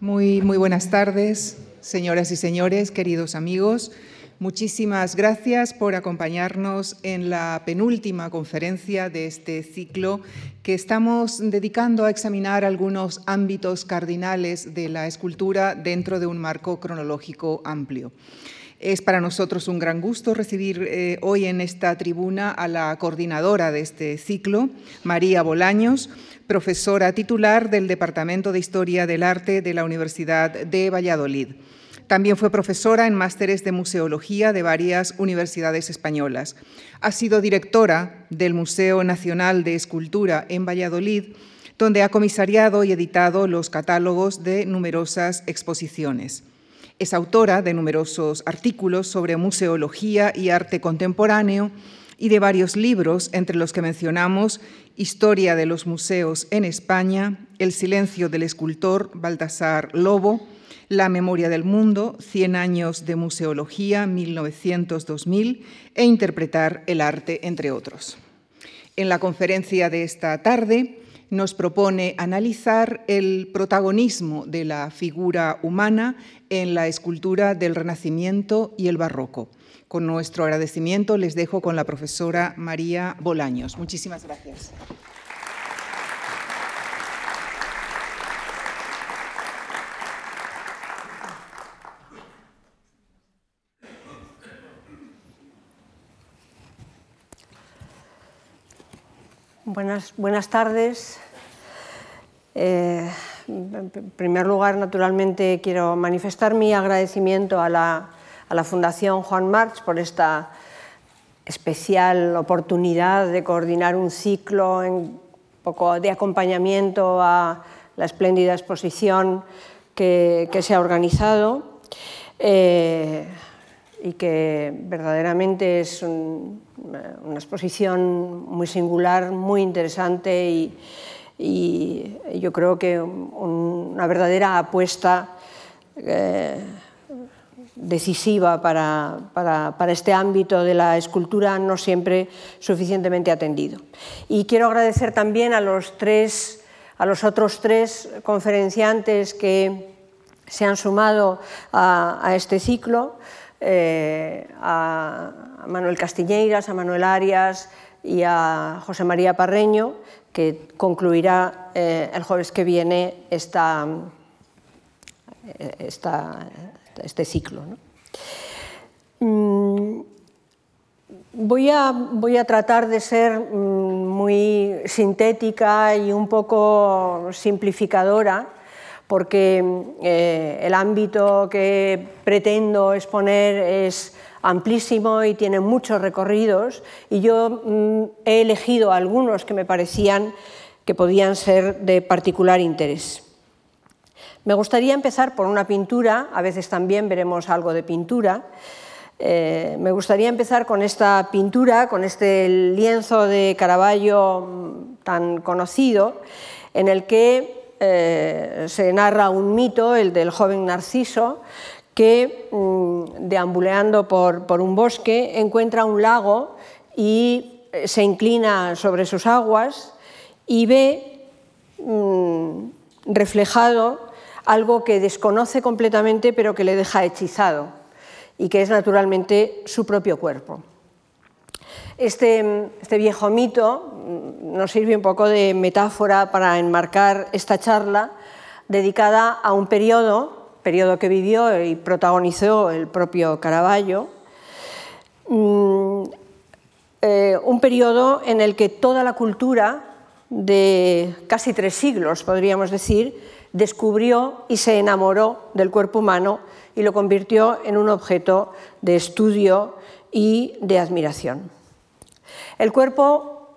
Muy, muy buenas tardes, señoras y señores, queridos amigos. Muchísimas gracias por acompañarnos en la penúltima conferencia de este ciclo que estamos dedicando a examinar algunos ámbitos cardinales de la escultura dentro de un marco cronológico amplio. Es para nosotros un gran gusto recibir eh, hoy en esta tribuna a la coordinadora de este ciclo, María Bolaños, profesora titular del Departamento de Historia del Arte de la Universidad de Valladolid. También fue profesora en másteres de museología de varias universidades españolas. Ha sido directora del Museo Nacional de Escultura en Valladolid, donde ha comisariado y editado los catálogos de numerosas exposiciones. Es autora de numerosos artículos sobre museología y arte contemporáneo y de varios libros, entre los que mencionamos Historia de los museos en España, El silencio del escultor Baltasar Lobo, la memoria del mundo, 100 años de museología, 1900-2000, e Interpretar el arte, entre otros. En la conferencia de esta tarde nos propone analizar el protagonismo de la figura humana en la escultura del Renacimiento y el Barroco. Con nuestro agradecimiento les dejo con la profesora María Bolaños. Muchísimas gracias. Buenas, tardes. Eh, en primer lugar, naturalmente, quiero manifestar mi agradecimiento a la, Fundación Juan March por esta especial oportunidad de coordinar un ciclo poco de acompañamiento a la espléndida exposición que, que se ha organizado. Eh, y que verdaderamente es un, una exposición muy singular, muy interesante y, yo creo que una verdadera apuesta eh, decisiva para, para, para, este ámbito de la escultura no siempre suficientemente atendido. Y quiero agradecer también a los, tres, a los otros tres conferenciantes que se han sumado a este ciclo, eh, a Manuel Castiñeiras, a Manuel Arias y a José María Parreño, que concluirá eh, el jueves que viene esta, esta, este ciclo. Mm, voy, a, voy a, tratar de ser mm, muy sintética y un poco simplificadora porque eh, el ámbito que pretendo exponer es amplísimo y tiene muchos recorridos y yo mm, he elegido algunos que me parecían que podían ser de particular interés. Me gustaría empezar por una pintura, a veces también veremos algo de pintura. Eh, me gustaría empezar con esta pintura, con este lienzo de Caravaggio mm, tan conocido, en el que eh, se narra un mito, el del joven Narciso, que mm, deambuleando por, un bosque encuentra un lago y eh, se inclina sobre sus aguas y ve mm, reflejado algo que desconoce completamente pero que le deja hechizado y que es naturalmente su propio cuerpo. Este, este, viejo mito nos sirve un poco de metáfora para enmarcar esta charla dedicada a un periodo, periodo que vivió y protagonizó el propio Caravaggio, mm, eh, un periodo en el que toda la cultura de casi tres siglos, podríamos decir, descubrió y se enamoró del cuerpo humano y lo convirtió en un objeto de estudio y de admiración. El cuerpo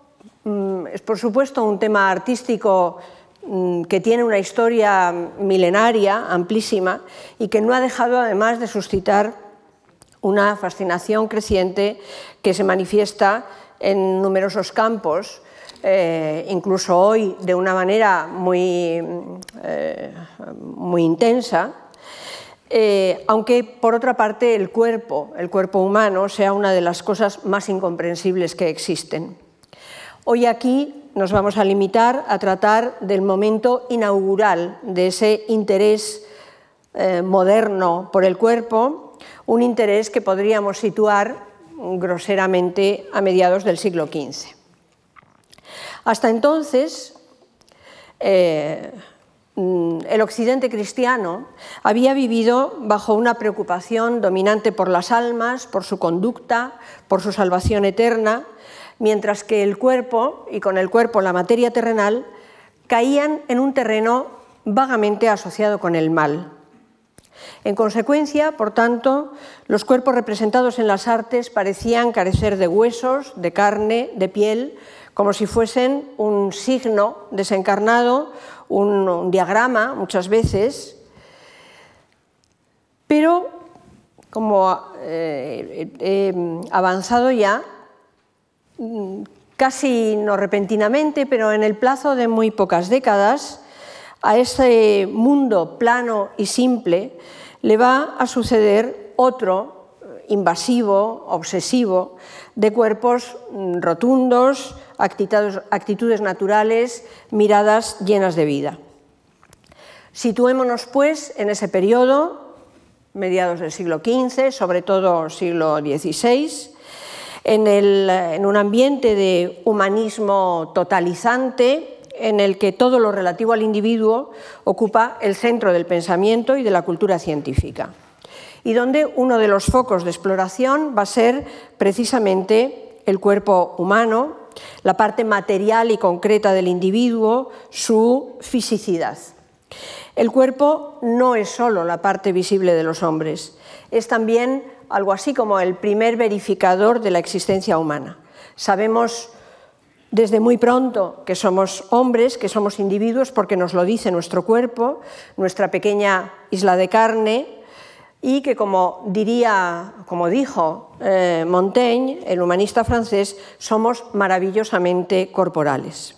mm, es, por supuesto, un tema artístico mm, que tiene una historia milenaria, amplísima, y que no ha dejado además de suscitar una fascinación creciente que se manifiesta en numerosos campos, eh, incluso hoy de una manera muy, eh, muy intensa, eh, aunque por otra parte el cuerpo, el cuerpo humano, sea una de las cosas más incomprensibles que existen. Hoy aquí nos vamos a limitar a tratar del momento inaugural de ese interés eh, moderno por el cuerpo, un interés que podríamos situar groseramente a mediados del siglo XV. Hasta entonces, eh, el occidente cristiano había vivido bajo una preocupación dominante por las almas, por su conducta, por su salvación eterna, mientras que el cuerpo, y con el cuerpo la materia terrenal, caían en un terreno vagamente asociado con el mal. En consecuencia, por tanto, los cuerpos representados en las artes parecían carecer de huesos, de carne, de piel, como si fuesen un signo desencarnado, un, diagrama muchas veces, pero como eh, avanzado ya, casi no repentinamente, pero en el plazo de muy pocas décadas, a ese mundo plano y simple le va a suceder otro invasivo, obsesivo, de cuerpos rotundos, actitudes naturales, miradas llenas de vida. Situémonos, pues, en ese periodo, mediados del siglo XV, sobre todo siglo XVI, en, un ambiente de humanismo totalizante, en el que todo lo relativo al individuo ocupa el centro del pensamiento y de la cultura científica, y donde uno de los focos de exploración va a ser precisamente el cuerpo humano, la parte material y concreta del individuo, su fisicidad. El cuerpo no es solo la parte visible de los hombres, es también algo así como el primer verificador de la existencia humana. Sabemos desde muy pronto que somos hombres, que somos individuos, porque nos lo dice nuestro cuerpo, nuestra pequeña isla de carne, y que como diría, como dijo eh, Montaigne, el humanista francés, somos maravillosamente corporales.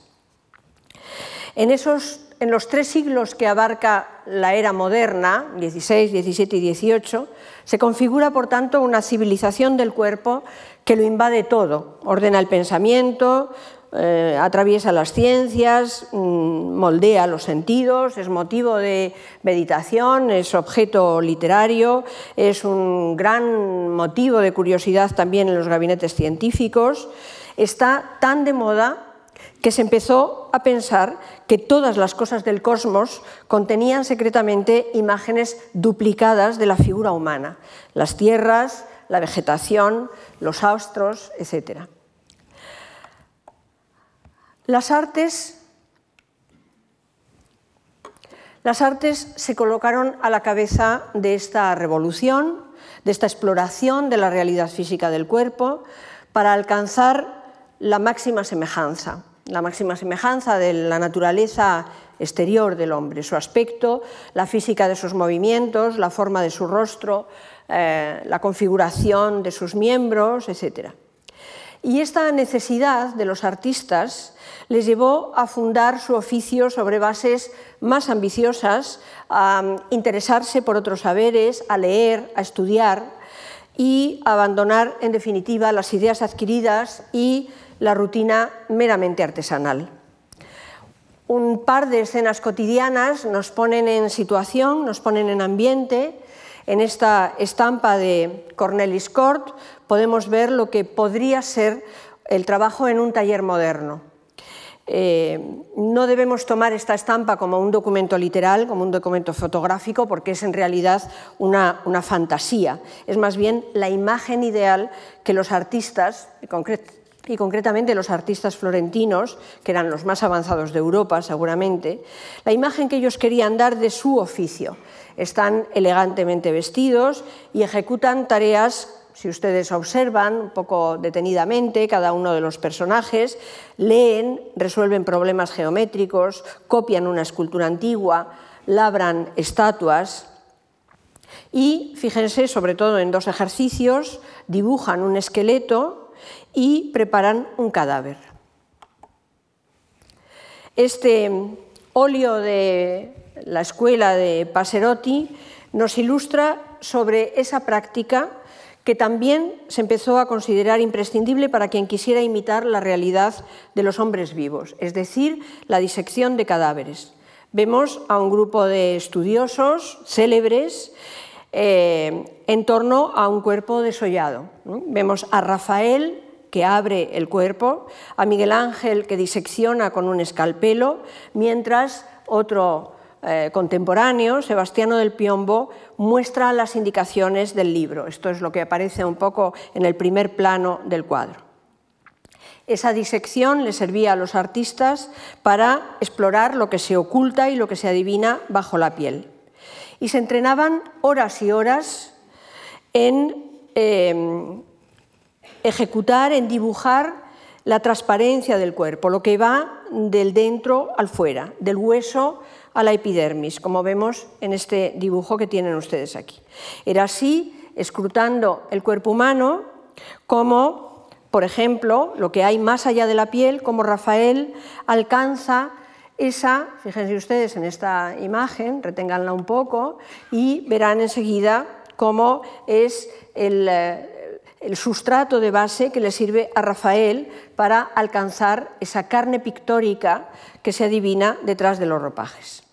En, esos, en los tres siglos que abarca la era moderna, 16, 17 y 18, se configura, por tanto, una civilización del cuerpo que lo invade todo, ordena el pensamiento, eh, atraviesa las ciencias, mm, moldea los sentidos, es motivo de meditación, es objeto literario, es un gran motivo de curiosidad también en los gabinetes científicos. Está tan de moda que se empezó a pensar que todas las cosas del cosmos contenían secretamente imágenes duplicadas de la figura humana, las tierras, la vegetación, los astros, etc. Las artes, las artes se colocaron a la cabeza de esta revolución, de esta exploración de la realidad física del cuerpo, para alcanzar la máxima semejanza, la máxima semejanza de la naturaleza exterior del hombre, su aspecto, la física de sus movimientos, la forma de su rostro, eh, la configuración de sus miembros, etc. Y esta necesidad de los artistas les llevó a fundar su oficio sobre bases más ambiciosas, a interesarse por otros saberes, a leer, a estudiar y abandonar, en definitiva, las ideas adquiridas y la rutina meramente artesanal. Un par de escenas cotidianas nos ponen en situación, nos ponen en ambiente. En esta estampa de Cornelis Cort podemos ver lo que podría ser el trabajo en un taller moderno. Eh, no debemos tomar esta estampa como un documento literal, como un documento fotográfico, porque es en realidad una, fantasía. Es más bien la imagen ideal que los artistas, y concretamente los artistas florentinos, que eran los más avanzados de Europa seguramente, la imagen que ellos querían dar de su oficio. Están elegantemente vestidos y ejecutan tareas si ustedes observan un poco detenidamente cada uno de los personajes, leen, resuelven problemas geométricos, copian una escultura antigua, labran estatuas y, fíjense, sobre todo en dos ejercicios, dibujan un esqueleto y preparan un cadáver. Este óleo de la escuela de Passerotti nos ilustra sobre esa práctica que también se empezó a considerar imprescindible para quien quisiera imitar la realidad de los hombres vivos, es decir, la disección de cadáveres. vemos a un grupo de estudiosos célebres eh, en torno a un cuerpo desollado. Vemos a Rafael, que abre el cuerpo, a Miguel Ángel, que disecciona con un escalpelo, mientras otro eh, contemporáneo, Sebastiano del Piombo, muestra las indicaciones del libro. Esto es lo que aparece un poco en el primer plano del cuadro. Esa disección le servía a los artistas para explorar lo que se oculta y lo que se adivina bajo la piel. Y se entrenaban horas y horas en em, ejecutar, en dibujar la transparencia del cuerpo, lo que va del dentro al fuera, del hueso a la epidermis, como vemos en este dibujo que tienen ustedes aquí. Era así, escrutando el cuerpo humano, como por ejemplo, lo que hay más allá de la piel, como Rafael alcanza esa, fíjense ustedes en esta imagen, reténganla un poco, y verán enseguida cómo es el, eh, el sustrato de base que le sirve a Rafael para alcanzar esa carne pictórica que se adivina detrás de los ropajes.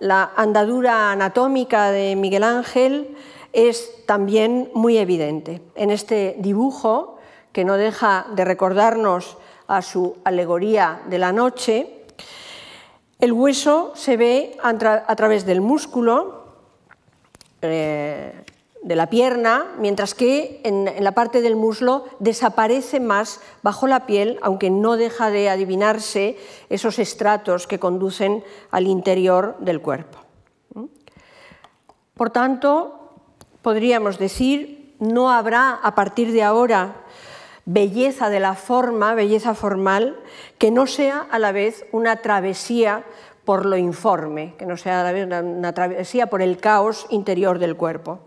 La andadura anatómica de Miguel Ángel es también muy evidente. En este dibujo, que no deja de recordarnos a su alegoría de la noche, el hueso se ve a través del músculo eh, de la pierna, mientras que en, la parte del muslo desaparece más bajo la piel, aunque no deja de adivinarse esos estratos que conducen al interior del cuerpo. Por tanto, podríamos decir, no habrá a partir de ahora belleza de la forma, belleza formal, que no sea a la vez una travesía por lo informe, que no sea a la vez una, travesía por el caos interior del cuerpo.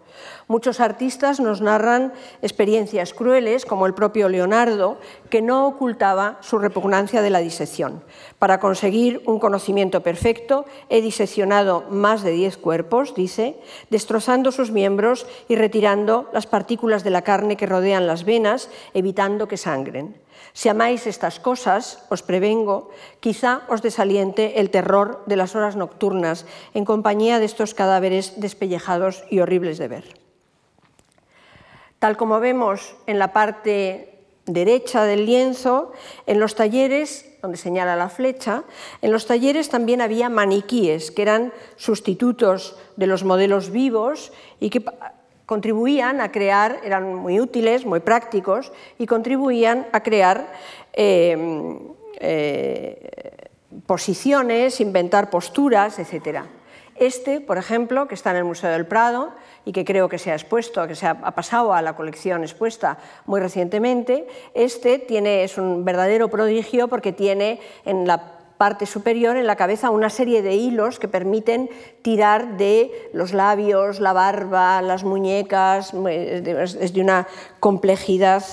Muchos artistas nos narran experiencias crueles, como el propio Leonardo, que no ocultaba su repugnancia de la disección. Para conseguir un conocimiento perfecto, he diseccionado más de diez cuerpos, dice, destrozando sus miembros y retirando las partículas de la carne que rodean las venas, evitando que sangren. Si amáis estas cosas, os prevengo, quizá os desaliente el terror de las horas nocturnas en compañía de estos cadáveres despellejados y horribles de ver. Tal como vemos en la parte derecha del lienzo, en los talleres, donde señala la flecha, en los talleres también había maniquíes, que eran sustitutos de los modelos vivos y que contribuían a crear, eran muy útiles, muy prácticos, y contribuían a crear eh, eh, posiciones, inventar posturas, etc. Este, por ejemplo, que está en el Museo del Prado y que creo que se ha expuesto, que se ha, pasado a la colección expuesta muy recientemente, este tiene, es un verdadero prodigio porque tiene en la parte superior, en la cabeza, una serie de hilos que permiten tirar de los labios, la barba, las muñecas, es de una complejidad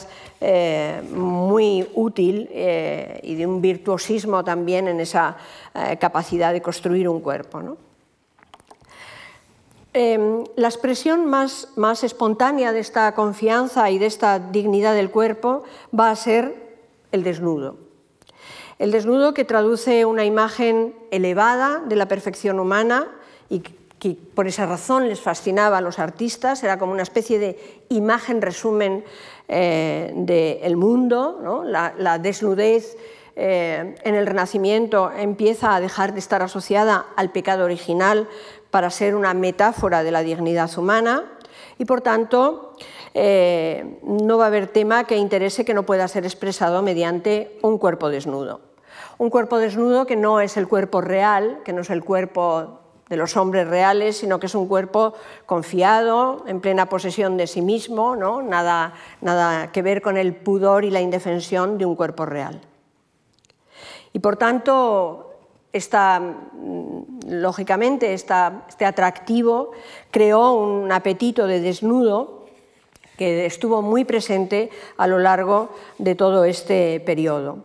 eh, muy útil eh, y de un virtuosismo también en esa eh, capacidad de construir un cuerpo. Em, la expresión más, más espontánea de esta confianza y de esta dignidad del cuerpo va a ser el desnudo. El desnudo que traduce una imagen elevada de la perfección humana y que por esa razón les fascinaba a los artistas, era como una especie de imagen resumen eh, del mundo, la, desnudez eh, en el Renacimiento empieza a dejar de estar asociada al pecado original para ser una metáfora de la dignidad humana y por tanto eh, no va a haber tema que interese que no pueda ser expresado mediante un cuerpo desnudo. Un cuerpo desnudo que no es el cuerpo real, que no es el cuerpo de los hombres reales, sino que es un cuerpo confiado, en plena posesión de sí mismo, ¿no? nada, nada que ver con el pudor y la indefensión de un cuerpo real. Y por tanto, esta, mm, lógicamente, este atractivo creó un apetito de desnudo que estuvo muy presente a lo largo de todo este periodo.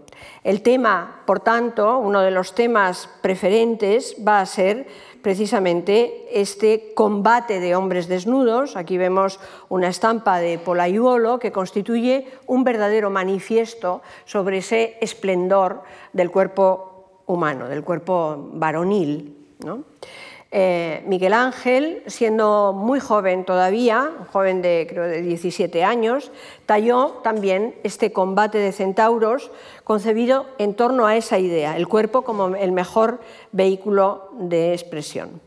El tema, por tanto, uno de los temas preferentes va a ser precisamente este combate de hombres desnudos. Aquí vemos una estampa de Polaiuolo que constituye un verdadero manifiesto sobre ese esplendor del cuerpo humano, del cuerpo varonil. Eh, Miguel Ángel, siendo muy joven todavía, joven de creo de 17 años, talló también este combate de centauros concebido en torno a esa idea, el cuerpo como el mejor vehículo de expresión.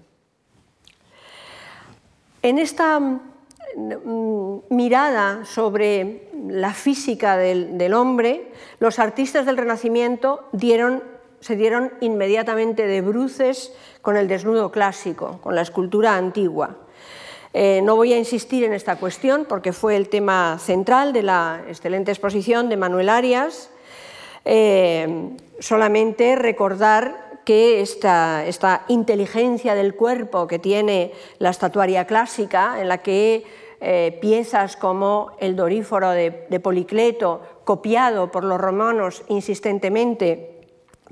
En esta mm, mirada sobre la física del, hombre, los artistas del Renacimiento dieron se dieron inmediatamente de bruces con el desnudo clásico, con la escultura antigua. Eh, no voy a insistir en esta cuestión porque fue el tema central de la excelente exposición de Manuel Arias. Eh, solamente recordar que esta, inteligencia del cuerpo que tiene la estatuaria clásica, en la que eh, piezas como el Doríforo de Policleto, copiado por los romanos insistentemente,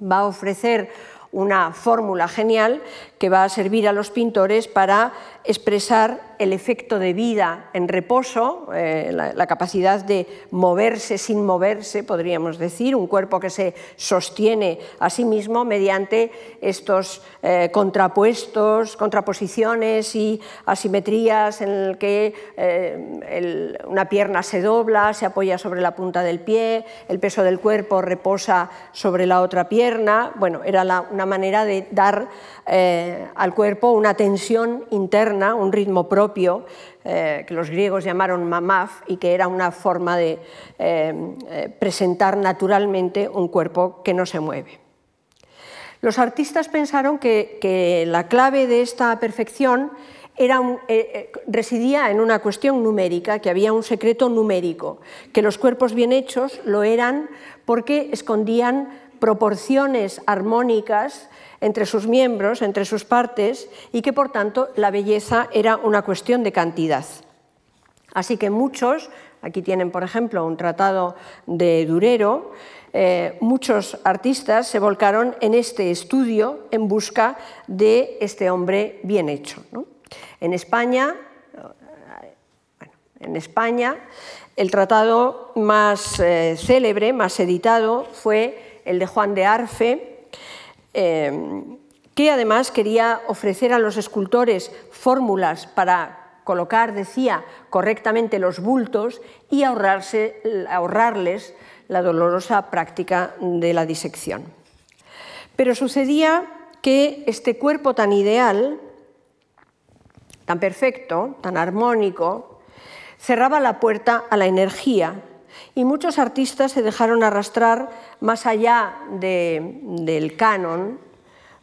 va a ofrecer una fórmula genial que va a servir a los pintores para expresar el efecto de vida en reposo, eh, la, capacidad de moverse sin moverse, podríamos decir, un cuerpo que se sostiene a sí mismo mediante estos eh, contrapuestos, contraposiciones y asimetrías en el que eh, una pierna se dobla, se apoya sobre la punta del pie, el peso del cuerpo reposa sobre la otra pierna. Bueno, era una manera de dar al cuerpo una tensión interna, un ritmo propio, eh, que los griegos llamaron mamaf y que era una forma de eh, eh, presentar naturalmente un cuerpo que no se mueve. Los artistas pensaron que, la clave de esta perfección era residía en una cuestión numérica, que había un secreto numérico, que los cuerpos bien hechos lo eran porque escondían proporciones armónicas entre sus miembros, entre sus partes, y que por tanto la belleza era una cuestión de cantidad. Así que muchos, aquí tienen por ejemplo un tratado de Durero, eh, muchos artistas se volcaron en este estudio en busca de este hombre bien hecho. En España, en España, el tratado más eh, célebre, más editado, fue el de Juan de Arfe, Em, que además quería ofrecer a los escultores fórmulas para colocar, decía, correctamente los bultos y ahorrarse, ahorrarles la dolorosa práctica de la disección. Pero sucedía que este cuerpo tan ideal, tan perfecto, tan armónico, cerraba la puerta a la energía y muchos artistas se dejaron arrastrar más allá del canon,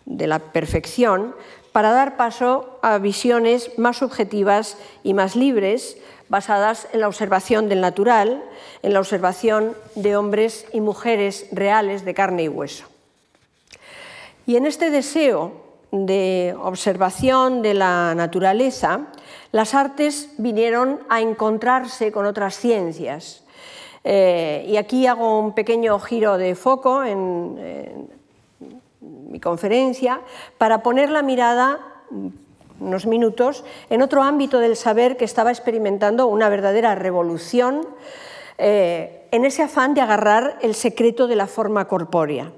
de la perfección, para dar paso a visiones más subjetivas y más libres, basadas en la observación del natural, en la observación de hombres y mujeres reales de carne y hueso. Y en este deseo de observación de la naturaleza, las artes vinieron a encontrarse con otras ciencias, eh, y aquí hago un pequeño giro de foco en, mi conferencia para poner la mirada unos minutos en otro ámbito del saber que estaba experimentando una verdadera revolución eh, en ese afán de agarrar el secreto de la forma corpórea.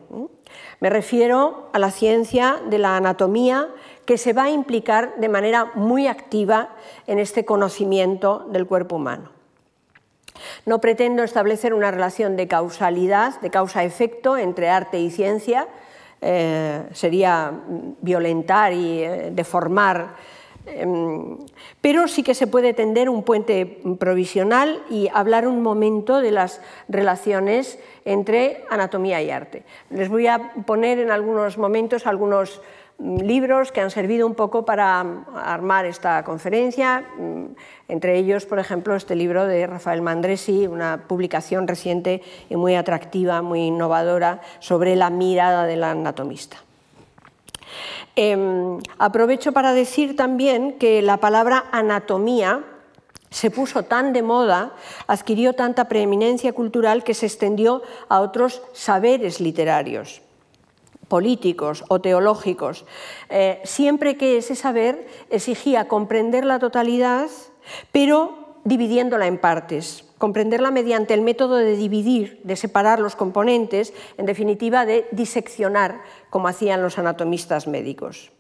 Me refiero a la ciencia de la anatomía que se va a implicar de manera muy activa en este conocimiento del cuerpo humano. No pretendo establecer una relación de causalidad, de causa-efecto entre arte y ciencia, eh, sería violentar y eh, deformar, em, pero sí que se puede tender un puente provisional y hablar un momento de las relaciones entre anatomía y arte. Les voy a poner en algunos momentos algunos libros que han servido un poco para armar esta conferencia, mm, entre ellos, por ejemplo, este libro de Rafael Mandresi, una publicación reciente y muy atractiva, muy innovadora, sobre la mirada del anatomista. Em, aprovecho para decir también que la palabra anatomía se puso tan de moda, adquirió tanta preeminencia cultural que se extendió a otros saberes literarios políticos o teológicos, eh, siempre que ese saber exigía comprender la totalidad, pero dividiéndola en partes. comprenderla mediante el método de dividir, de separar los componentes, en definitiva de diseccionar, como hacían los anatomistas médicos.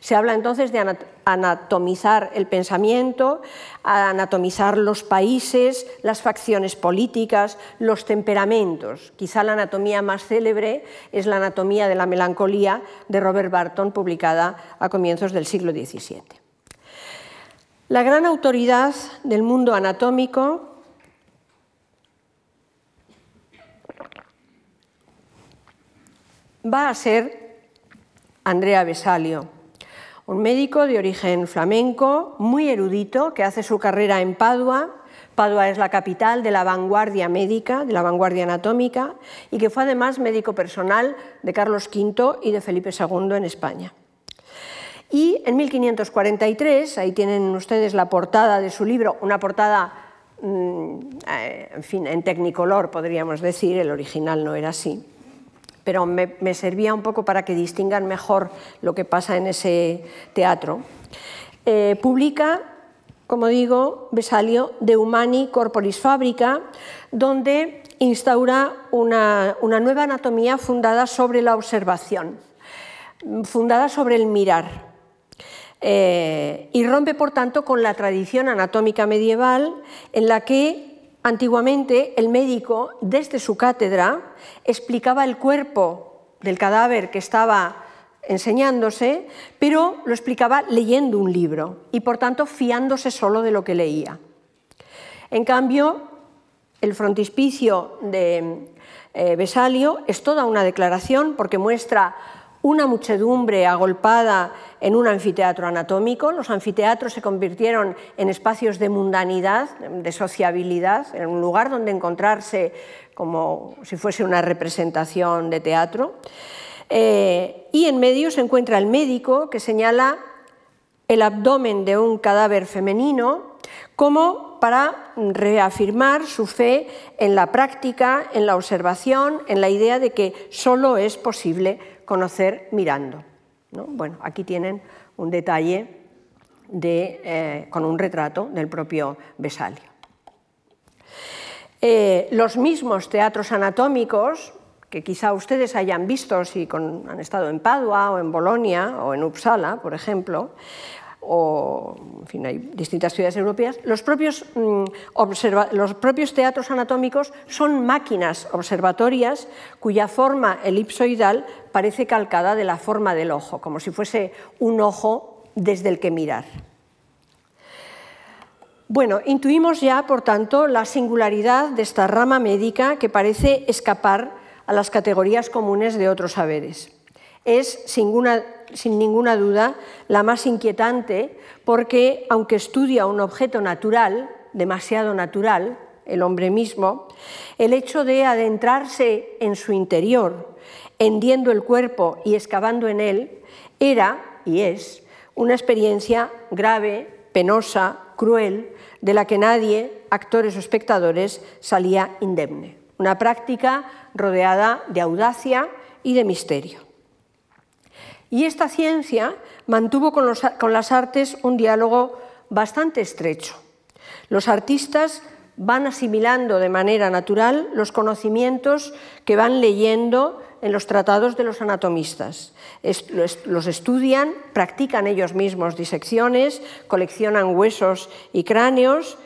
Se habla entonces de anatomizar el pensamiento, anatomizar los países, las facciones políticas, los temperamentos. Quizá la anatomía más célebre es la anatomía de la melancolía de Robert Barton, publicada a comienzos del siglo XVII. La gran autoridad del mundo anatómico va a ser Andrea Besalio, un médico de origen flamenco, muy erudito, que hace su carrera en Padua. Padua es la capital de la vanguardia médica, de la vanguardia anatómica, y que fue además médico personal de Carlos V y de Felipe II en España. Y en 1543, ahí tienen ustedes la portada de su libro, una portada, mm, eh, en fin, en tecnicolor podríamos decir, el original no era así, pero me, servía un poco para que distingan mejor lo que pasa en ese teatro. Eh, publica, como digo, Besalio, De Humani Corporis Fabrica, donde instaura una, nueva anatomía fundada sobre la observación, fundada sobre el mirar. Eh, y rompe, por tanto, con la tradición anatómica medieval en la que Antiguamente el médico, desde su cátedra, explicaba el cuerpo del cadáver que estaba enseñándose, pero lo explicaba leyendo un libro y por tanto fiándose solo de lo que leía. En cambio, el frontispicio de eh, Besalio es toda una declaración porque muestra una muchedumbre agolpada en un anfiteatro anatómico. Los anfiteatros se convirtieron en espacios de mundanidad, de sociabilidad, en un lugar donde encontrarse como si fuese una representación de teatro. Eh, y en medio se encuentra el médico que señala el abdomen de un cadáver femenino como para reafirmar su fe en la práctica, en la observación, en la idea de que solo es posible conocer mirando. Bueno, aquí tienen un detalle eh, con un retrato del propio Besalio. Eh, los mismos teatros anatómicos, que quizá ustedes hayan visto si han estado en Padua o en Bolonia o en Uppsala, por ejemplo, o en fin, hay distintas ciudades europeas, los propios, mm, los propios teatros anatómicos son máquinas observatorias cuya forma elipsoidal parece calcada de la forma del ojo, como si fuese un ojo desde el que mirar. Bueno, intuimos ya, por tanto, la singularidad de esta rama médica que parece escapar a las categorías comunes de otros saberes. Es, sin ninguna, duda, la más inquietante porque, aunque estudia un objeto natural, demasiado natural, el hombre mismo, el hecho de adentrarse en su interior, hendiendo el cuerpo y excavando en él, era y es una experiencia grave, penosa, cruel, de la que nadie, actores o espectadores, salía indemne. Una práctica rodeada de audacia y de misterio. Y esta ciencia mantuvo con, las artes un diálogo bastante estrecho. Los artistas van asimilando de manera natural los conocimientos que van leyendo en los tratados de los anatomistas. los estudian, practican ellos mismos disecciones, coleccionan huesos y cráneos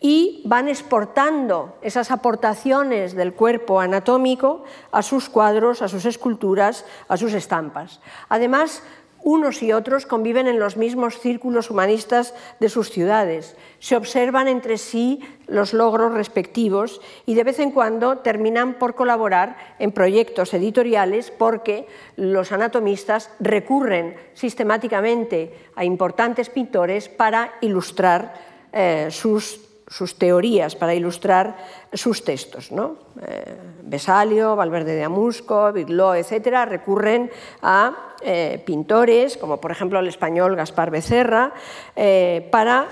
y van exportando esas aportaciones del cuerpo anatómico a sus cuadros, a sus esculturas, a sus estampas. Además, unos y otros conviven en los mismos círculos humanistas de sus ciudades, se observan entre sí los logros respectivos y de vez en cuando terminan por colaborar en proyectos editoriales porque los anatomistas recurren sistemáticamente a importantes pintores para ilustrar eh, sus sus teorías para ilustrar sus textos. ¿no? Eh, Besalio, Valverde de Amusco, Bigló, etc., recurren a eh, pintores, como por ejemplo el español Gaspar Becerra, eh, para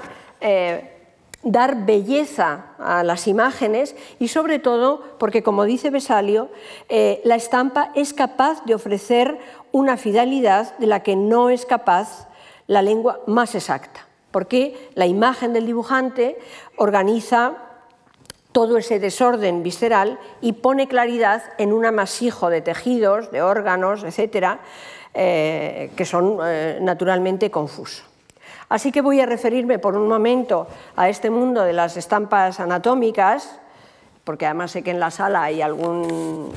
dar belleza a las imágenes y sobre todo porque, como dice Besalio, la estampa es capaz de ofrecer una fidelidad de la que no es capaz la lengua más exacta porque la imagen del dibujante organiza todo ese desorden visceral y pone claridad en un amasijo de tejidos, de órganos, etcétera, eh, que son eh, naturalmente confusos. Así que voy a referirme por un momento a este mundo de las estampas anatómicas, porque además sé que en la sala hay algún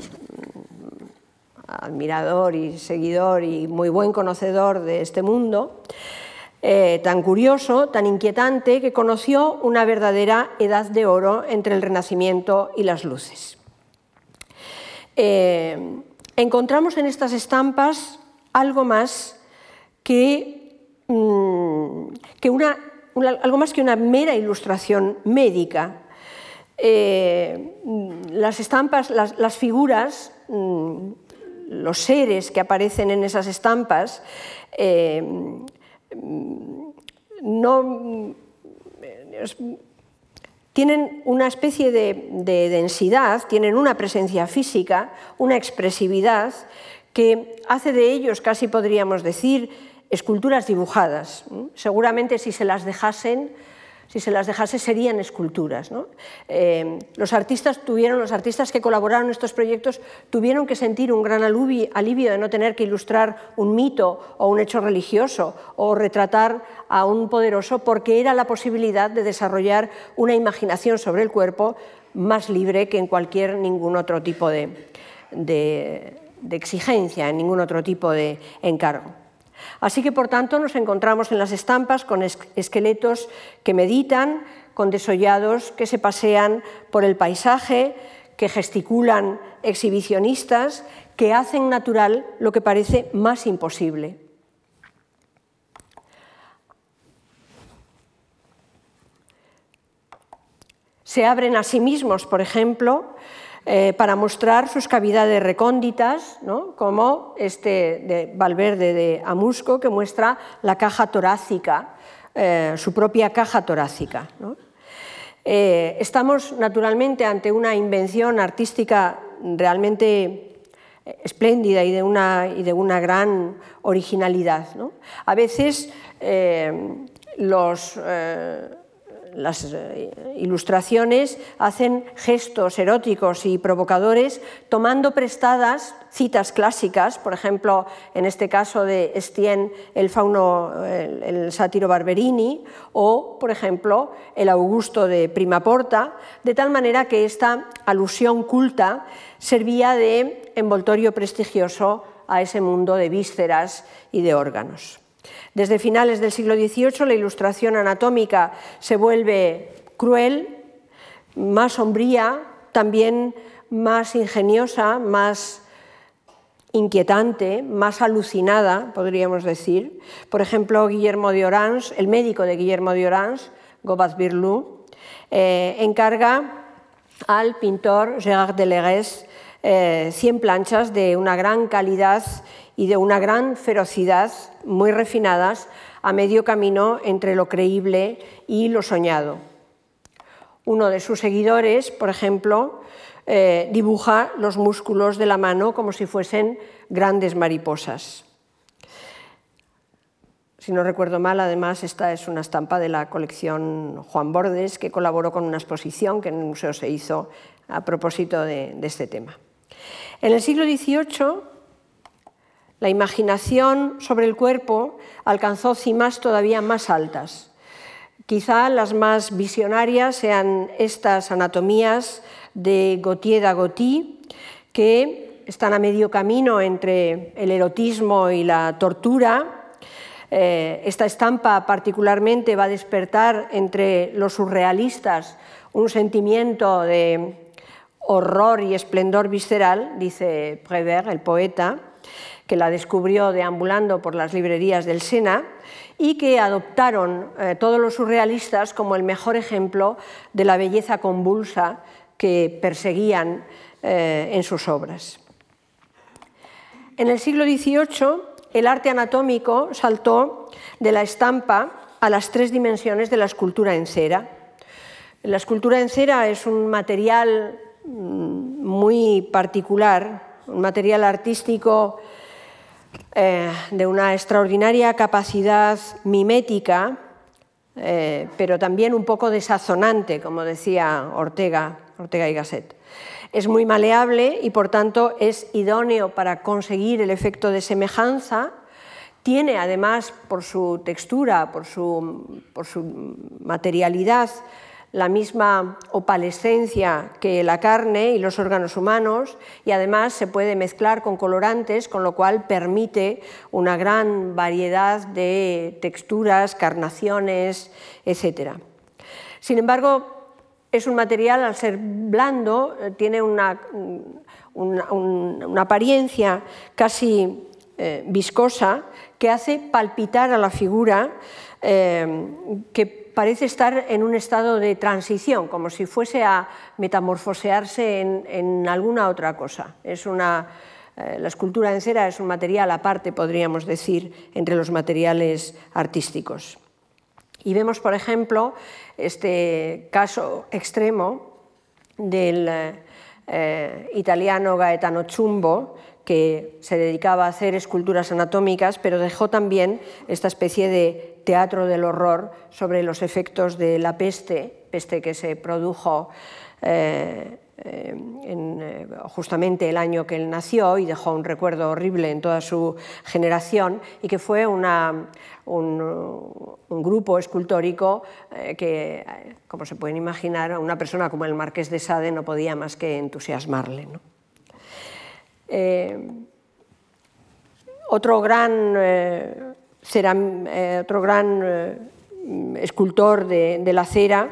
admirador y seguidor y muy buen conocedor de este mundo. Eh, tan curioso, tan inquietante, que conoció una verdadera edad de oro entre el Renacimiento y las luces. Eh, encontramos en estas estampas algo más que, mm, una, algo más que una mera ilustración médica. Eh, las estampas, las, figuras, mm, los seres que aparecen en esas estampas, no tienen una especie de, densidad, tienen una presencia física, una expresividad que hace de ellos, casi podríamos decir, esculturas dibujadas. Seguramente si se las dejasen si se las dejase serían esculturas. Eh, los artistas tuvieron, los artistas que colaboraron en estos proyectos tuvieron que sentir un gran alivio de no tener que ilustrar un mito o un hecho religioso o retratar a un poderoso porque era la posibilidad de desarrollar una imaginación sobre el cuerpo más libre que en cualquier ningún otro tipo de exigencia, en ningún otro tipo de encargo. Así que, por tanto, nos encontramos en las estampas con esqueletos que meditan, con desollados que se pasean por el paisaje, que gesticulan exhibicionistas, que hacen natural lo que parece más imposible. Se abren a sí mismos, por ejemplo, eh, para mostrar sus cavidades recónditas, como este de Valverde de Amusco, que muestra la caja torácica, eh, su propia caja torácica. Eh, estamos naturalmente ante una invención artística realmente espléndida y de una, y de una gran originalidad. A veces los las eh, ilustraciones hacen gestos eróticos y provocadores tomando prestadas citas clásicas, por ejemplo, en este caso de Estienne, el fauno, el, sátiro Barberini, o, por ejemplo, el Augusto de Primaporta, de tal manera que esta alusión culta servía de envoltorio prestigioso a ese mundo de vísceras y de órganos. Desde finales del siglo XVIII la ilustración anatómica se vuelve cruel, más sombría, también más ingeniosa, más inquietante, más alucinada, podríamos decir. Por ejemplo, Guillermo de Orange, el médico de Guillermo de Orange, Gobat Birlou, eh, encarga al pintor Gérard Delegues eh, 100 planchas de una gran calidad y de una gran ferocidad, muy refinadas, a medio camino entre lo creíble y lo soñado. Uno de sus seguidores, por ejemplo, eh, dibuja los músculos de la mano como si fuesen grandes mariposas. Si no recuerdo mal, además, esta es una estampa de la colección Juan Bordes, que colaboró con una exposición que en el museo se hizo a propósito de, de este tema. En el siglo XVIII la imaginación sobre el cuerpo alcanzó cimas todavía más altas. Quizá las más visionarias sean estas anatomías de Gautier d'Agoty, que están a medio camino entre el erotismo y la tortura. Eh, esta estampa particularmente va a despertar entre los surrealistas un sentimiento de horror y esplendor visceral, dice Prévert, el poeta que la descubrió deambulando por las librerías del Sena y que adoptaron eh, todos los surrealistas como el mejor ejemplo de la belleza convulsa que perseguían eh, en sus obras. En el siglo XVIII, el arte anatómico saltó de la estampa a las tres dimensiones de la escultura en cera. La escultura en cera es un material muy particular, un material artístico eh, de una extraordinaria capacidad mimética, eh, pero también un poco desazonante, como decía Ortega Ortega y Gasset. Es muy maleable y por tanto es idóneo para conseguir el efecto de semejanza. Tiene además por su textura, por su, por su materialidad, la misma opalescencia que la carne y los órganos humanos y además se puede mezclar con colorantes, con lo cual permite una gran variedad de texturas, carnaciones, etc. Sin embargo, es un material, al ser blando, eh, tiene una, apariencia casi eh, viscosa que hace palpitar a la figura eh, que parece estar en un estado de transición, como si fuese a metamorfosearse en, alguna otra cosa. Es una, eh, la escultura en cera es un material aparte, podríamos decir, entre los materiales artísticos. Y vemos, por ejemplo, este caso extremo del eh, italiano Gaetano Chumbo, que se dedicaba a hacer esculturas anatómicas, pero dejó también esta especie de teatro del horror sobre los efectos de la peste, peste que se produjo eh, eh, en, eh, justamente el año que él nació y dejó un recuerdo horrible en toda su generación y que fue un, grupo escultórico que, como se pueden imaginar, una persona como el marqués de Sade no podía más que entusiasmarle. otro gran será eh, otro gran eh, escultor de, la cera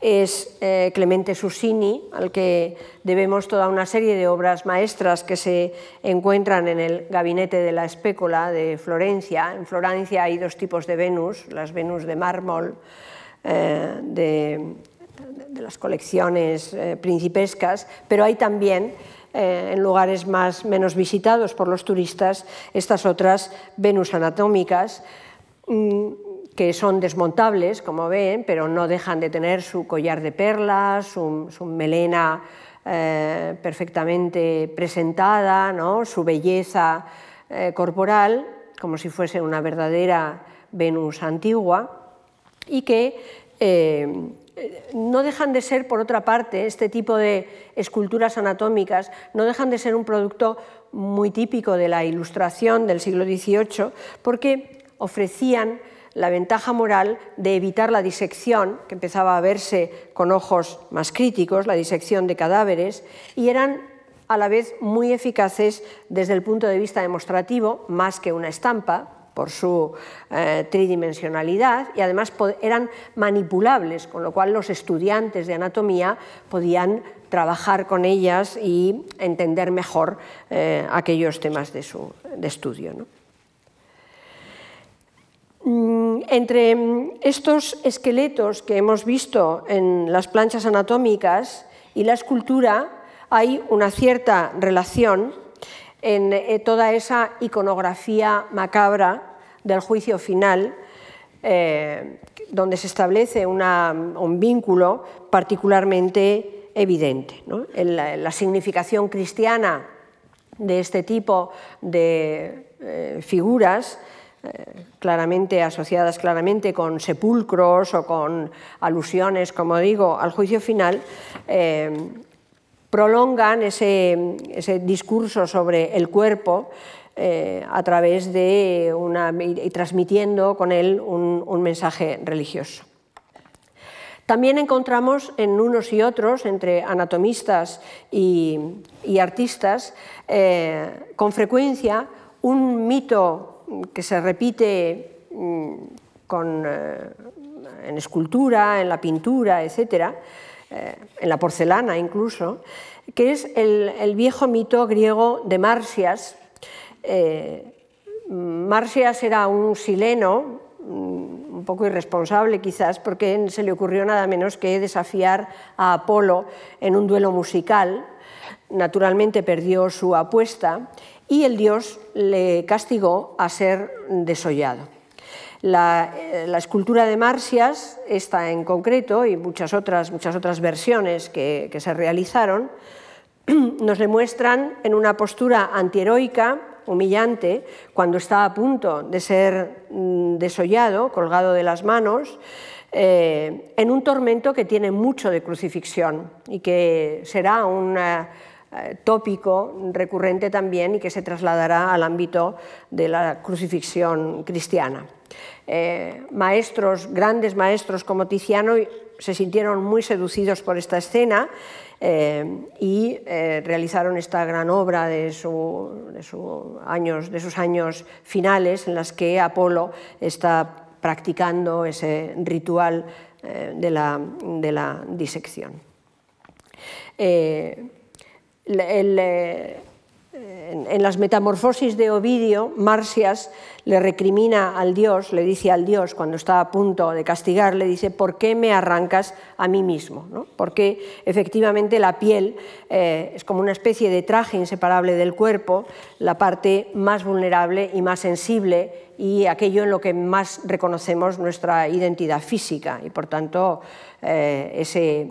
es eh, Clemente Susini, al que debemos toda una serie de obras maestras que se encuentran en el gabinete de la espécula de Florencia. En Florencia hay dos tipos de Venus, las Venus de mármol de, las colecciones principescas, pero hay también eh, en lugares más, menos visitados por los turistas, estas otras Venus anatómicas, mm, que son desmontables, como ven, pero no dejan de tener su collar de perlas, su, melena eh, perfectamente presentada, ¿no? su belleza eh, corporal, como si fuese una verdadera Venus antigua, y que no dejan de ser, por otra parte, este tipo de esculturas anatómicas, no dejan de ser un producto muy típico de la ilustración del siglo XVIII, porque ofrecían la ventaja moral de evitar la disección, que empezaba a verse con ojos más críticos, la disección de cadáveres, y eran a la vez muy eficaces desde el punto de vista demostrativo, más que una estampa, por su eh, tridimensionalidad y además eran manipulables, con lo cual los estudiantes de anatomía podían trabajar con ellas y entender mejor eh, aquellos temas de, su, estudio. Mm, entre estos esqueletos que hemos visto en las planchas anatómicas y la escultura hay una cierta relación en eh, toda esa iconografía macabra del juicio final, eh, donde se establece un vínculo particularmente evidente. la, significación cristiana de este tipo de eh, figuras, claramente asociadas claramente con sepulcros o con alusiones, como digo, al juicio final, prolongan ese, discurso sobre el cuerpo eh, a través de una, y transmitiendo con él un, mensaje religioso. También encontramos en unos y otros, entre anatomistas y, artistas, eh, con frecuencia un mito que se repite mm, eh, en escultura, en la pintura, etcétera, eh, en la porcelana incluso, que es el, viejo mito griego de Marsias. Eh, Marsias era un sileno, mm, un poco irresponsable quizás, porque se le ocurrió nada menos que desafiar a Apolo en un duelo musical. Naturalmente perdió su apuesta y el dios le castigó a ser desollado. Eh, la, escultura de Marsias, esta en concreto, y muchas otras, versiones que, se realizaron, nos le muestran en una postura antiheroica, humillante, cuando está a punto de ser mm, desollado, colgado de las manos, eh, en un tormento que tiene mucho de crucifixión y que será un eh, tópico recurrente también y que se trasladará al ámbito de la crucifixión cristiana. Maestros, grandes maestros como Tiziano se sintieron muy seducidos por esta escena eh, y eh, realizaron esta gran obra de, años, de sus años finales en las que Apolo está practicando ese ritual eh, de, la, disección. En, las metamorfosis de Ovidio, Marcias le recrimina al dios, le dice al dios cuando está a punto de castigar, le dice, ¿por qué me arrancas a mí mismo? Porque efectivamente la piel eh, es como una especie de traje inseparable del cuerpo, la parte más vulnerable y más sensible y aquello en lo que más reconocemos nuestra identidad física y por tanto eh, ese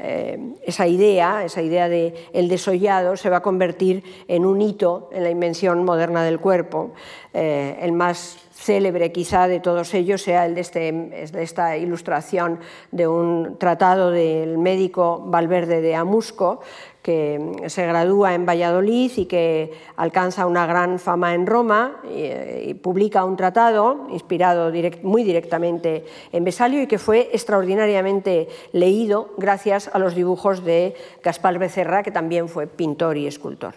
eh, esa idea, esa idea de el desollado, se va a convertir en un hito en la invención moderna del cuerpo. Eh, el más célebre quizá de todos ellos sea el de, este, de, esta ilustración de un tratado del médico Valverde de Amusco, que se gradúa en Valladolid y que alcanza una gran fama en Roma y, publica un tratado inspirado muy directamente en Besalio y que fue extraordinariamente leído gracias a los dibujos de Gaspar Becerra, que también fue pintor y escultor.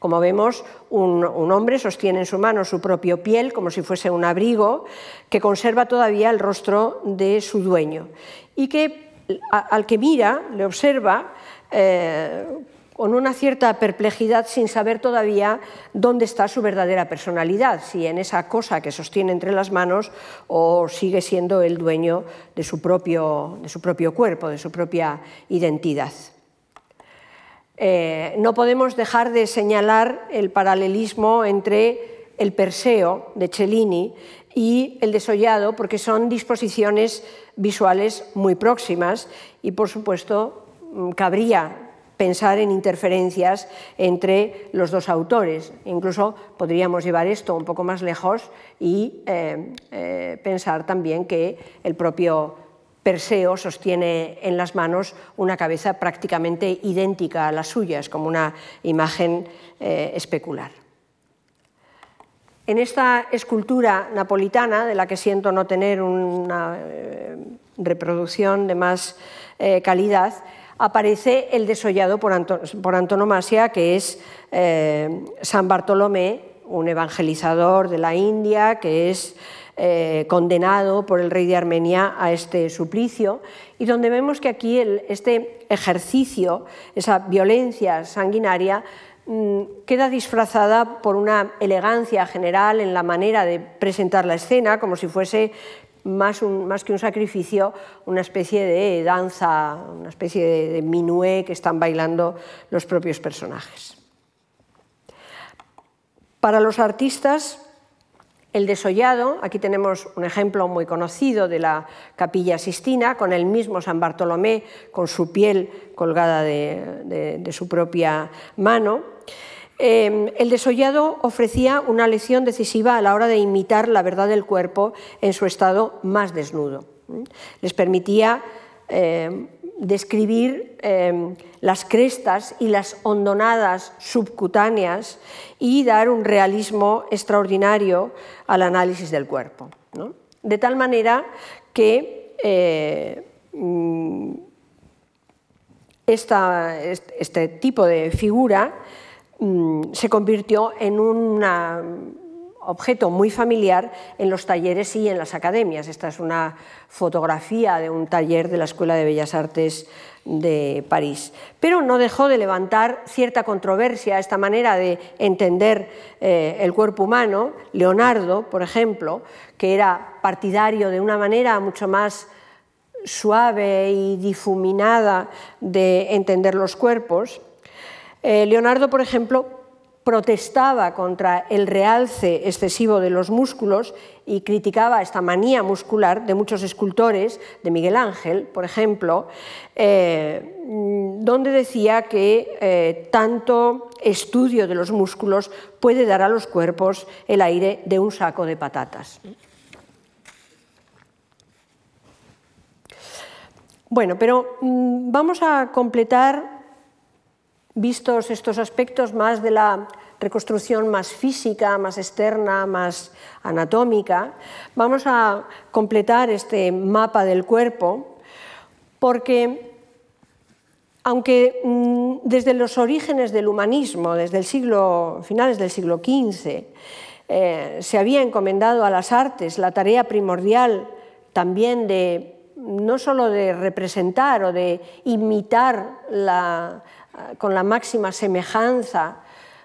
Como vemos, un, hombre sostiene en su mano su propio piel como si fuese un abrigo que conserva todavía el rostro de su dueño y que al que mira, le observa, eh, con una cierta perplejidad sin saber todavía dónde está su verdadera personalidad, si en esa cosa que sostiene entre las manos o sigue siendo el dueño de su propio, de su propio cuerpo, de su propia identidad. Eh, no podemos dejar de señalar el paralelismo entre el Perseo de Cellini y el desollado, porque son disposiciones visuales muy próximas y, por supuesto, cabría pensar en interferencias entre los dos autores. Incluso podríamos llevar esto un poco más lejos y eh, eh, pensar también que el propio Perseo sostiene en las manos una cabeza prácticamente idéntica a la suya, es como una imagen eh, especular. En esta escultura napolitana, de la que siento no tener una reproducción de más calidad, aparece el desollado por, antonomasia, que es eh, San Bartolomé, un evangelizador de la India, que es eh, condenado por el rey de Armenia a este suplicio, y donde vemos que aquí este ejercicio, esa violencia sanguinaria, mm, queda disfrazada por una elegancia general en la manera de presentar la escena, como si fuese más, que un sacrificio, una especie de danza, una especie de, de minué que están bailando los propios personajes. Para los artistas, el desollado, aquí tenemos un ejemplo muy conocido de la capilla Sistina, con el mismo San Bartolomé, con su piel colgada de su propia mano. Em, el desollado ofrecía una lección decisiva a la hora de imitar la verdad del cuerpo en su estado más desnudo. Les permitía em, describir em, las crestas y las hondonadas subcutáneas y dar un realismo extraordinario al análisis del cuerpo. De tal manera que eh, mm, este tipo de figura se convirtió en un objeto muy familiar en los talleres y en las academias. Esta es una fotografía de un taller de la Escuela de Bellas Artes de París. Pero no dejó de levantar cierta controversia esta manera de entender eh, el cuerpo humano. Leonardo, por ejemplo, que era partidario de una manera mucho más suave y difuminada de entender los cuerpos, eh, Leonardo, por ejemplo, protestaba contra el realce excesivo de los músculos y criticaba esta manía muscular de muchos escultores, de Miguel Ángel, por ejemplo, eh, donde decía que eh, tanto estudio de los músculos puede dar a los cuerpos el aire de un saco de patatas. Bueno, pero mm, vamos a completar, vistos estos aspectos más de la reconstrucción más física, más externa, más anatómica, vamos a completar este mapa del cuerpo porque aunque mm, desde los orígenes del humanismo, desde el siglo, finales del siglo XV, eh, se había encomendado a las artes la tarea primordial también de no solo de representar o de imitar con la máxima semejanza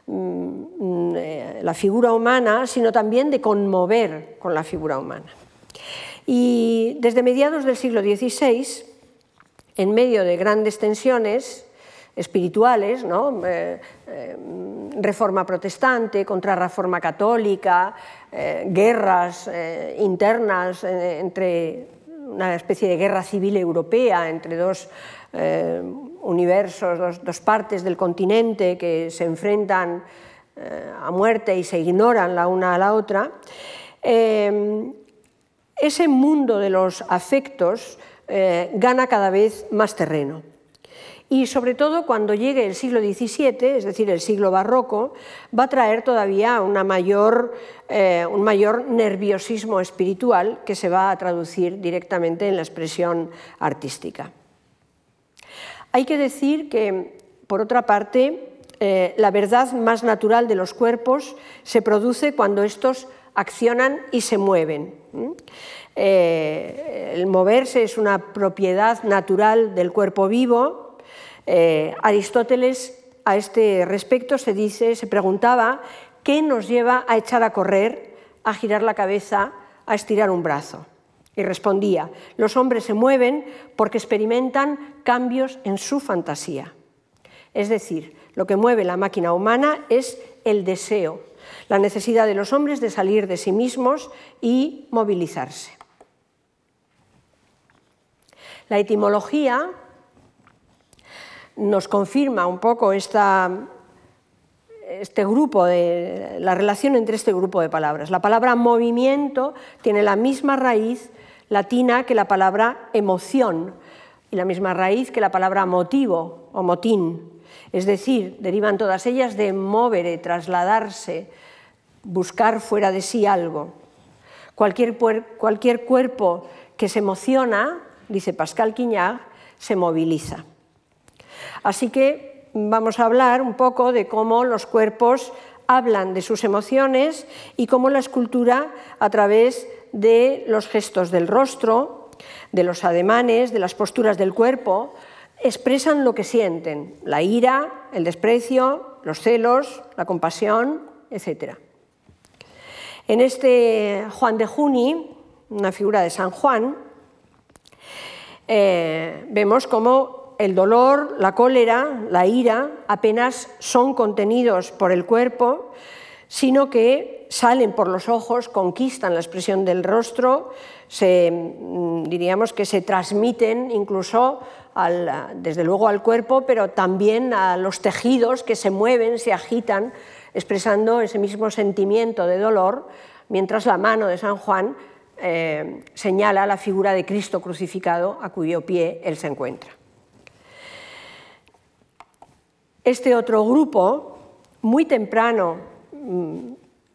mm, eh, la figura humana, sino también de conmover con la figura humana. Y desde mediados del siglo XVI, en medio de grandes tensiones espirituales, eh, eh, reforma protestante contra reforma católica, guerras internas entre una especie de guerra civil europea entre dos eh, universos, dos, partes del continente que se enfrentan eh, a muerte y se ignoran la una a la otra, eh, ese mundo de los afectos gana cada vez más terreno y sobre todo cuando llegue el siglo XVII, es decir, el siglo barroco, va a traer todavía una mayor, eh, un mayor nerviosismo espiritual que se va a traducir directamente en la expresión artística. Hay que decir que, por otra parte, eh, la verdad más natural de los cuerpos se produce cuando estos accionan y se mueven. Eh, el moverse es una propiedad natural del cuerpo vivo eh, Aristóteles a este respecto se dice, se preguntaba qué nos lleva a echar a correr, a girar la cabeza, a estirar un brazo. Y respondía, los hombres se mueven porque experimentan cambios en su fantasía. Es decir, lo que mueve la máquina humana es el deseo, la necesidad de los hombres de salir de sí mismos y movilizarse. La etimología nos confirma un poco esta, este grupo de, la relación entre este grupo de palabras. La palabra movimiento tiene la misma raíz latina que la palabra emoción y la misma raíz que la palabra motivo o motín. Es decir, derivan todas ellas de movere, trasladarse, buscar fuera de sí algo. Cualquier, cualquier cuerpo que se emociona, dice Pascal Quignard, se moviliza. Así que vamos a hablar un poco de cómo los cuerpos hablan de sus emociones y cómo la escultura, a través de los gestos del rostro, de los ademanes, de las posturas del cuerpo, expresan lo que sienten, la ira, el desprecio, los celos, la compasión, etc. En este Juan de Juni, una figura de San Juan, eh, vemos cómo el dolor, la cólera, la ira apenas son contenidos por el cuerpo, sino que salen por los ojos, conquistan la expresión del rostro, se, mm, diríamos que se transmiten incluso desde luego al cuerpo, pero también a los tejidos que se mueven, se agitan, expresando ese mismo sentimiento de dolor, mientras la mano de San Juan eh, señala la figura de Cristo crucificado a cuyo pie él se encuentra. Este otro grupo, muy temprano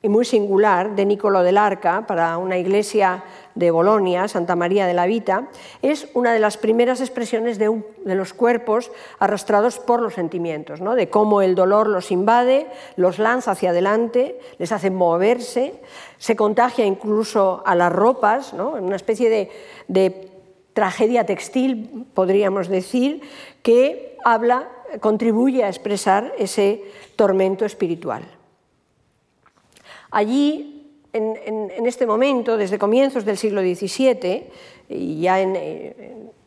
y muy singular, de Nicolo del Arca, para una iglesia de Bolonia, Santa María de la Vita, es una de las primeras expresiones de, los cuerpos arrastrados por los sentimientos, ¿no? de cómo el dolor los invade, los lanza hacia adelante, les hace moverse, se contagia incluso a las ropas, ¿no? una especie de, de tragedia textil, podríamos decir, que habla contribuye a expresar ese tormento espiritual. Allí, en, este momento, desde comienzos del siglo XVII, y ya en,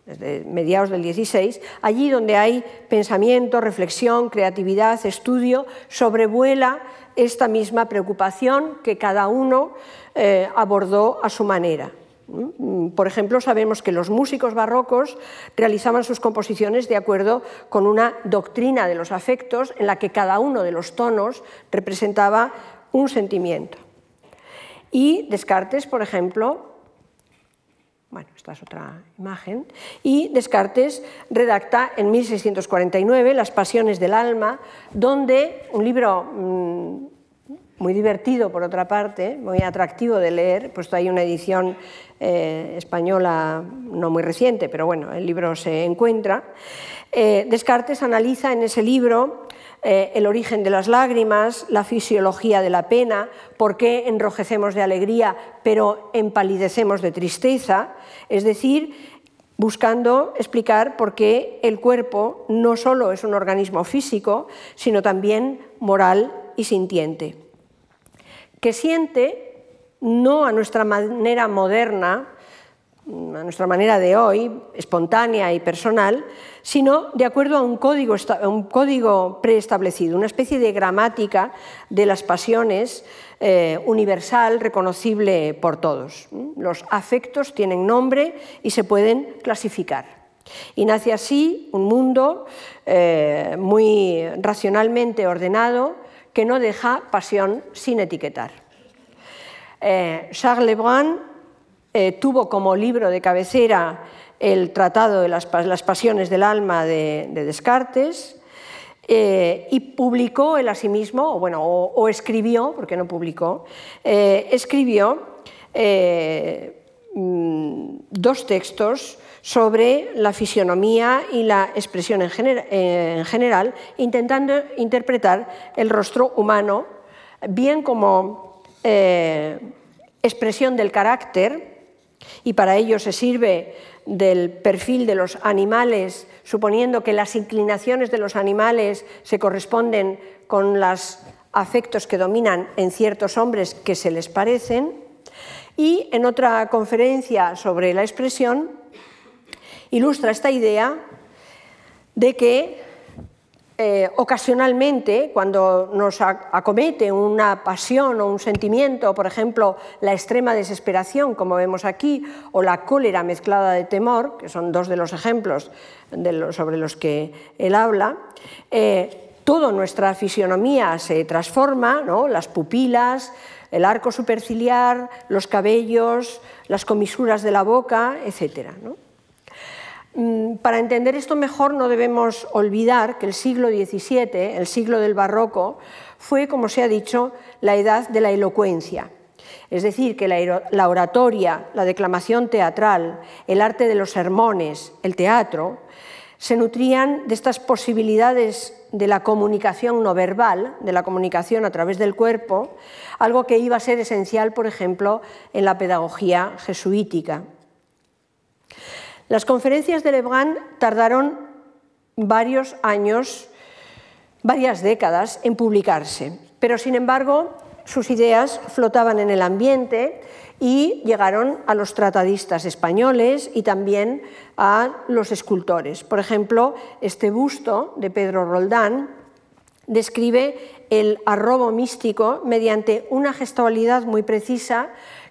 desde mediados del XVI, allí donde hay pensamiento, reflexión, creatividad, estudio, sobrevuela esta misma preocupación que cada uno eh, abordó a su manera. Mm, por ejemplo, sabemos que los músicos barrocos realizaban sus composiciones de acuerdo con una doctrina de los afectos en la que cada uno de los tonos representaba un sentimiento. Y Descartes, por ejemplo, Bueno, esta es otra imagen. Y Descartes redacta en 1649 Las Pasiones del Alma, donde un libro mm, muy divertido, por otra parte, muy atractivo de leer, puesto hay una edición eh, española no muy reciente, pero bueno, el libro se encuentra. Eh, Descartes analiza en ese libro eh, el origen de las lágrimas, la fisiología de la pena, por qué enrojecemos de alegría pero empalidecemos de tristeza, es decir, buscando explicar por qué el cuerpo no solo es un organismo físico, sino también moral y sintiente, que siente no a nuestra manera moderna, a nuestra manera de hoy, espontánea y personal, sino de acuerdo a un código, un código preestablecido, una especie de gramática de las pasiones eh, universal, reconocible por todos. Los afectos tienen nombre y se pueden clasificar. Y nace así un mundo eh, muy racionalmente ordenado que no deja pasión sin etiquetar. Eh, Charles Lebrun eh, tuvo como libro de cabecera el Tratado de las, Pasiones del Alma de, Descartes eh, y publicó él asimismo, o, bueno, o, escribió, porque no publicó, eh, escribió mm, dos textos sobre la fisionomía y la expresión en general, intentando interpretar el rostro humano bien como expresión del carácter, y para ello se sirve del perfil de los animales, suponiendo que las inclinaciones de los animales se corresponden con los afectos que dominan en ciertos hombres que se les parecen. Y en otra conferencia sobre la expresión ilustra esta idea de que eh, ocasionalmente, cuando nos acomete una pasión o un sentimiento, por ejemplo, la extrema desesperación, como vemos aquí, o la cólera mezclada de temor, que son dos de los ejemplos sobre los que él habla, eh, toda nuestra fisionomía se transforma, las pupilas, el arco superciliar, los cabellos, las comisuras de la boca, etc. Mm, para entender esto mejor no debemos olvidar que el siglo XVII, el siglo del barroco, fue, como se ha dicho, la edad de la elocuencia. Es decir, que la oratoria, la declamación teatral, el arte de los sermones, el teatro, se nutrían de estas posibilidades de la comunicación no verbal, de la comunicación a través del cuerpo, algo que iba a ser esencial, por ejemplo, en la pedagogía jesuítica. Las conferencias de Lebrun tardaron varios años, varias décadas en publicarse, pero sin embargo sus ideas flotaban en el ambiente y llegaron a los tratadistas españoles y también a los escultores. Por ejemplo, este busto de Pedro Roldán describe el arrobo místico mediante una gestualidad muy precisa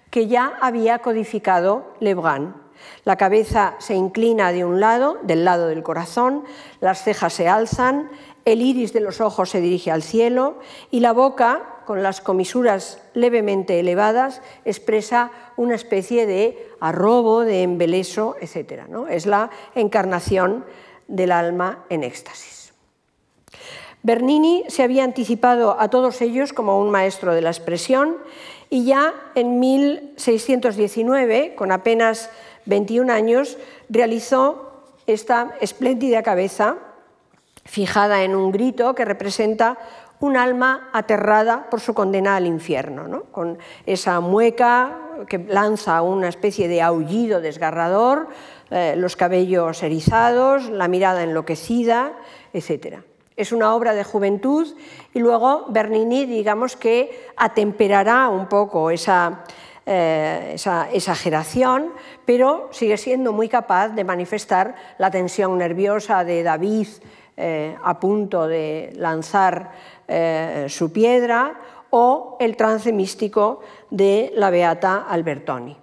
que ya había codificado Lebrun. La cabeza se inclina de un lado, del lado del corazón, las cejas se alzan, el iris de los ojos se dirige al cielo y la boca, con las comisuras levemente elevadas, expresa una especie de arrobo, de embeleso, etc. ¿no? Es la encarnación del alma en éxtasis. Bernini se había anticipado a todos ellos como un maestro de la expresión y ya en 1619, con apenas 21 años, realizó esta espléndida cabeza fijada en un grito que representa un alma aterrada por su condena al infierno, con esa mueca que lanza una especie de aullido desgarrador, eh, los cabellos erizados, la mirada enloquecida, etc. Es una obra de juventud y luego Bernini, digamos que atemperará un poco esa eh, esa exageración, pero sigue siendo muy capaz de manifestar la tensión nerviosa de David eh, a punto de lanzar eh, su piedra o el trance místico de la beata Albertoni.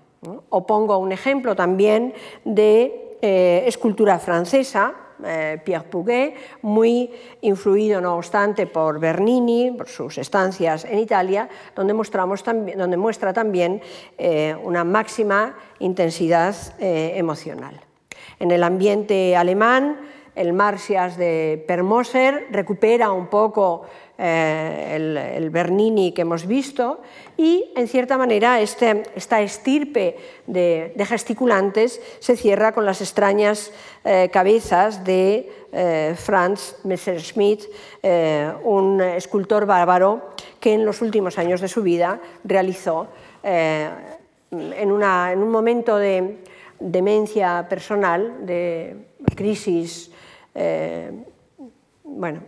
O pongo un ejemplo también de escultura francesa, eh, Pierre Puget, muy influido no obstante por Bernini, por sus estancias en Italia, donde, mostramos donde muestra también eh, una máxima intensidad eh, emocional. En el ambiente alemán, el Marsias de Permoser recupera un poco eh, el, Bernini que hemos visto y, en cierta manera, este, esta estirpe de, gesticulantes se cierra con las extrañas eh, cabezas de eh, Franz Messerschmitt, un escultor bárbaro que en los últimos años de su vida realizó en, un momento de demencia personal, de crisis, bueno,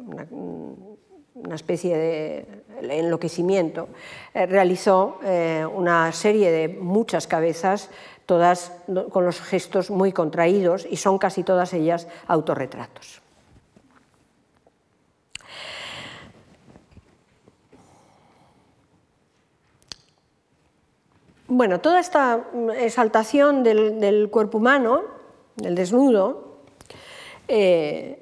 una, especie de enloquecimiento, eh, realizó eh, una serie de muchas cabezas, todas con los gestos muy contraídos y son casi todas ellas autorretratos. Bueno, toda esta exaltación del, cuerpo humano, del desnudo, eh,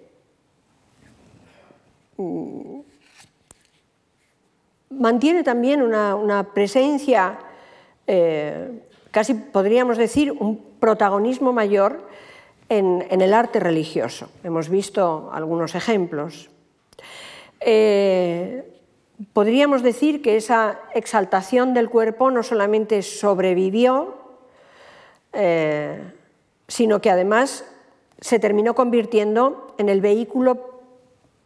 mantiene también una, presencia, eh, casi podríamos decir, un protagonismo mayor en, el arte religioso. Hemos visto algunos ejemplos. Eh, podríamos decir que esa exaltación del cuerpo no solamente sobrevivió, eh, sino que además se terminó convirtiendo en el vehículo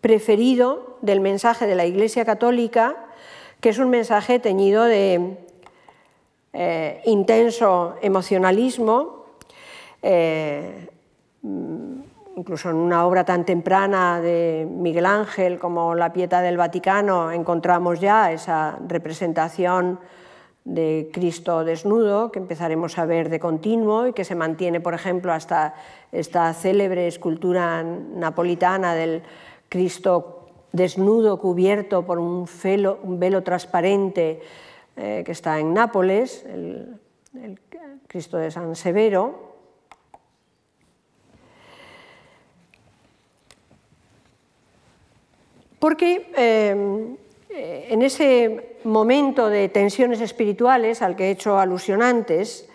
preferido del mensaje de la Iglesia Católica, que es un mensaje teñido de eh, intenso emocionalismo, eh, incluso en una obra tan temprana de Miguel Ángel como La Pieta del Vaticano encontramos ya esa representación de Cristo desnudo que empezaremos a ver de continuo y que se mantiene, por ejemplo, hasta esta célebre escultura napolitana del Cristo desnudo, cubierto por un, velo, transparente eh, que está en Nápoles, el, Cristo de San Severo. Porque eh, en ese momento de tensiones espirituales al que he hecho alusión antes,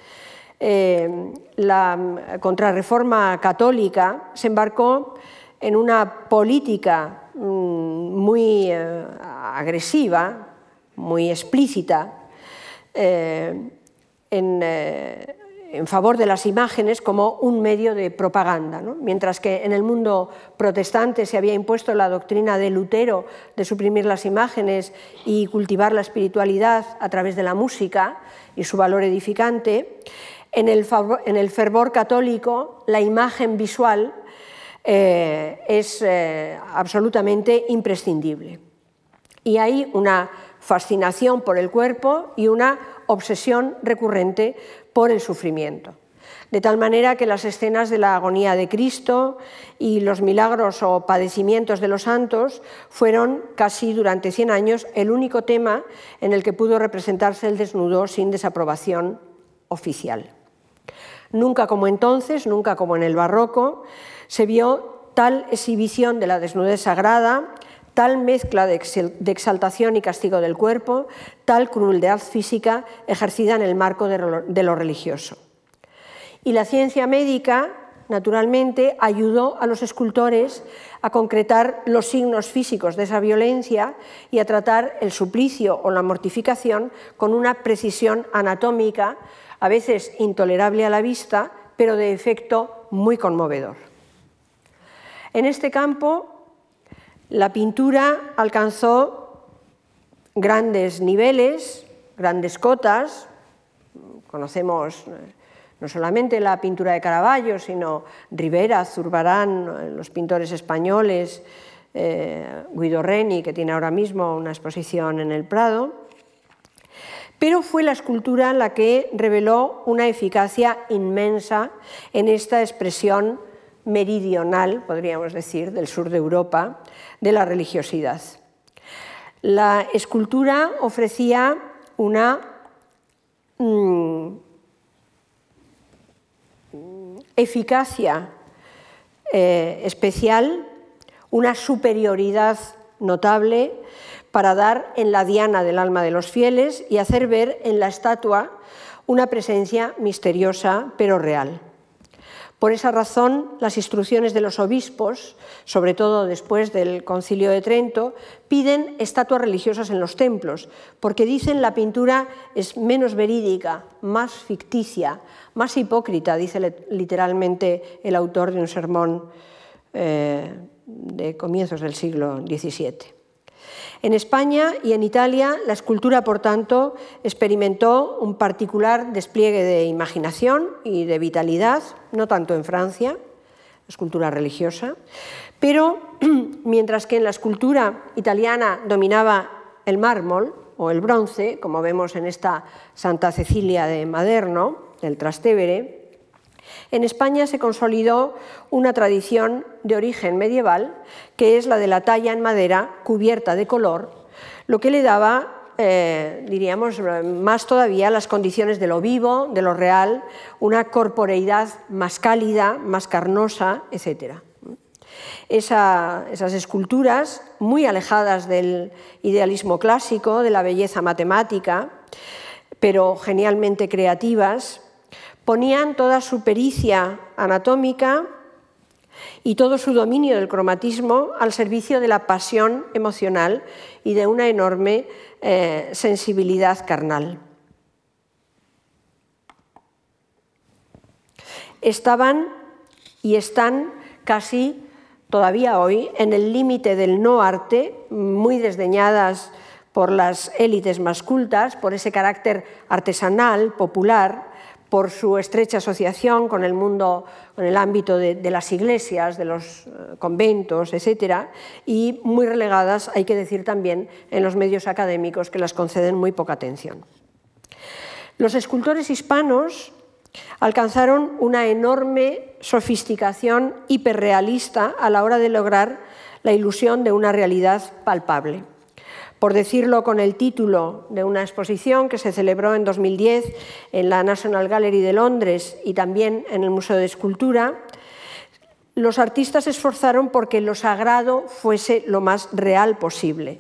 eh, la contrarreforma católica se embarcó en una política mm, muy eh, agresiva, muy explícita, eh, eh, en, favor de las imágenes como un medio de propaganda. Mientras que en el mundo protestante se había impuesto la doctrina de Lutero de suprimir las imágenes y cultivar la espiritualidad a través de la música y su valor edificante, en el, en el fervor católico la imagen visual eh, es eh, absolutamente imprescindible. Y hay una fascinación por el cuerpo y una obsesión recurrente por el sufrimiento. De tal manera que las escenas de la agonía de Cristo y los milagros o padecimientos de los santos fueron casi durante 100 años el único tema en el que pudo representarse el desnudo sin desaprobación oficial. Nunca como entonces, nunca como en el barroco, se vio tal exhibición de la desnudez sagrada, tal mezcla de exaltación y castigo del cuerpo, tal crueldad física ejercida en el marco de lo religioso. Y la ciencia médica, naturalmente, ayudó a los escultores a concretar los signos físicos de esa violencia y a tratar el suplicio o la mortificación con una precisión anatómica, a veces intolerable a la vista, pero de efecto muy conmovedor. En este campo, la pintura alcanzó grandes niveles, grandes cotas. Conocemos eh, no solamente la pintura de Caravaggio, sino Rivera, Zurbarán, los pintores españoles, eh, Guido Reni, que tiene ahora mismo una exposición en el Prado. Pero fue la escultura la que reveló una eficacia inmensa en esta expresión meridional, podríamos decir, del sur de Europa, de la religiosidad. La escultura ofrecía una mm, eficacia eh, especial, una superioridad notable para dar en la diana del alma de los fieles y hacer ver en la estatua una presencia misteriosa pero real. Por esa razón, las instrucciones de los obispos, sobre todo después del Concilio de Trento, piden estatuas religiosas en los templos, porque dicen la pintura es menos verídica, más ficticia, más hipócrita, dice literalmente el autor de un sermón eh, de comienzos del siglo XVII. En España y en Italia, la escultura, por tanto, experimentó un particular despliegue de imaginación y de vitalidad, no tanto en Francia, escultura religiosa, pero mientras que en la escultura italiana dominaba el mármol o el bronce, como vemos en esta Santa Cecilia de Maderno, del Trastevere, en España se consolidó una tradición de origen medieval, que es la de la talla en madera cubierta de color, lo que le daba eh, diríamos, más todavía las condiciones de lo vivo, de lo real, una corporeidad más cálida, más carnosa, etc. esas esculturas, muy alejadas del idealismo clásico, de la belleza matemática, pero genialmente creativas, ponían toda su pericia anatómica y todo su dominio del cromatismo al servicio de la pasión emocional y de una enorme eh, sensibilidad carnal. Estaban y están casi todavía hoy en el límite del no arte, muy desdeñadas por las élites más cultas, por ese carácter artesanal, popular, por su estrecha asociación con el mundo, con el ámbito de, las iglesias, de los eh, conventos, etcétera, y muy relegadas, hay que decir también, en los medios académicos que las conceden muy poca atención. Los escultores hispanos alcanzaron una enorme sofisticación hiperrealista a la hora de lograr la ilusión de una realidad palpable por decirlo con el título de una exposición que se celebró en 2010 en la National Gallery de Londres y también en el Museo de Escultura, los artistas se esforzaron porque lo sagrado fuese lo más real posible,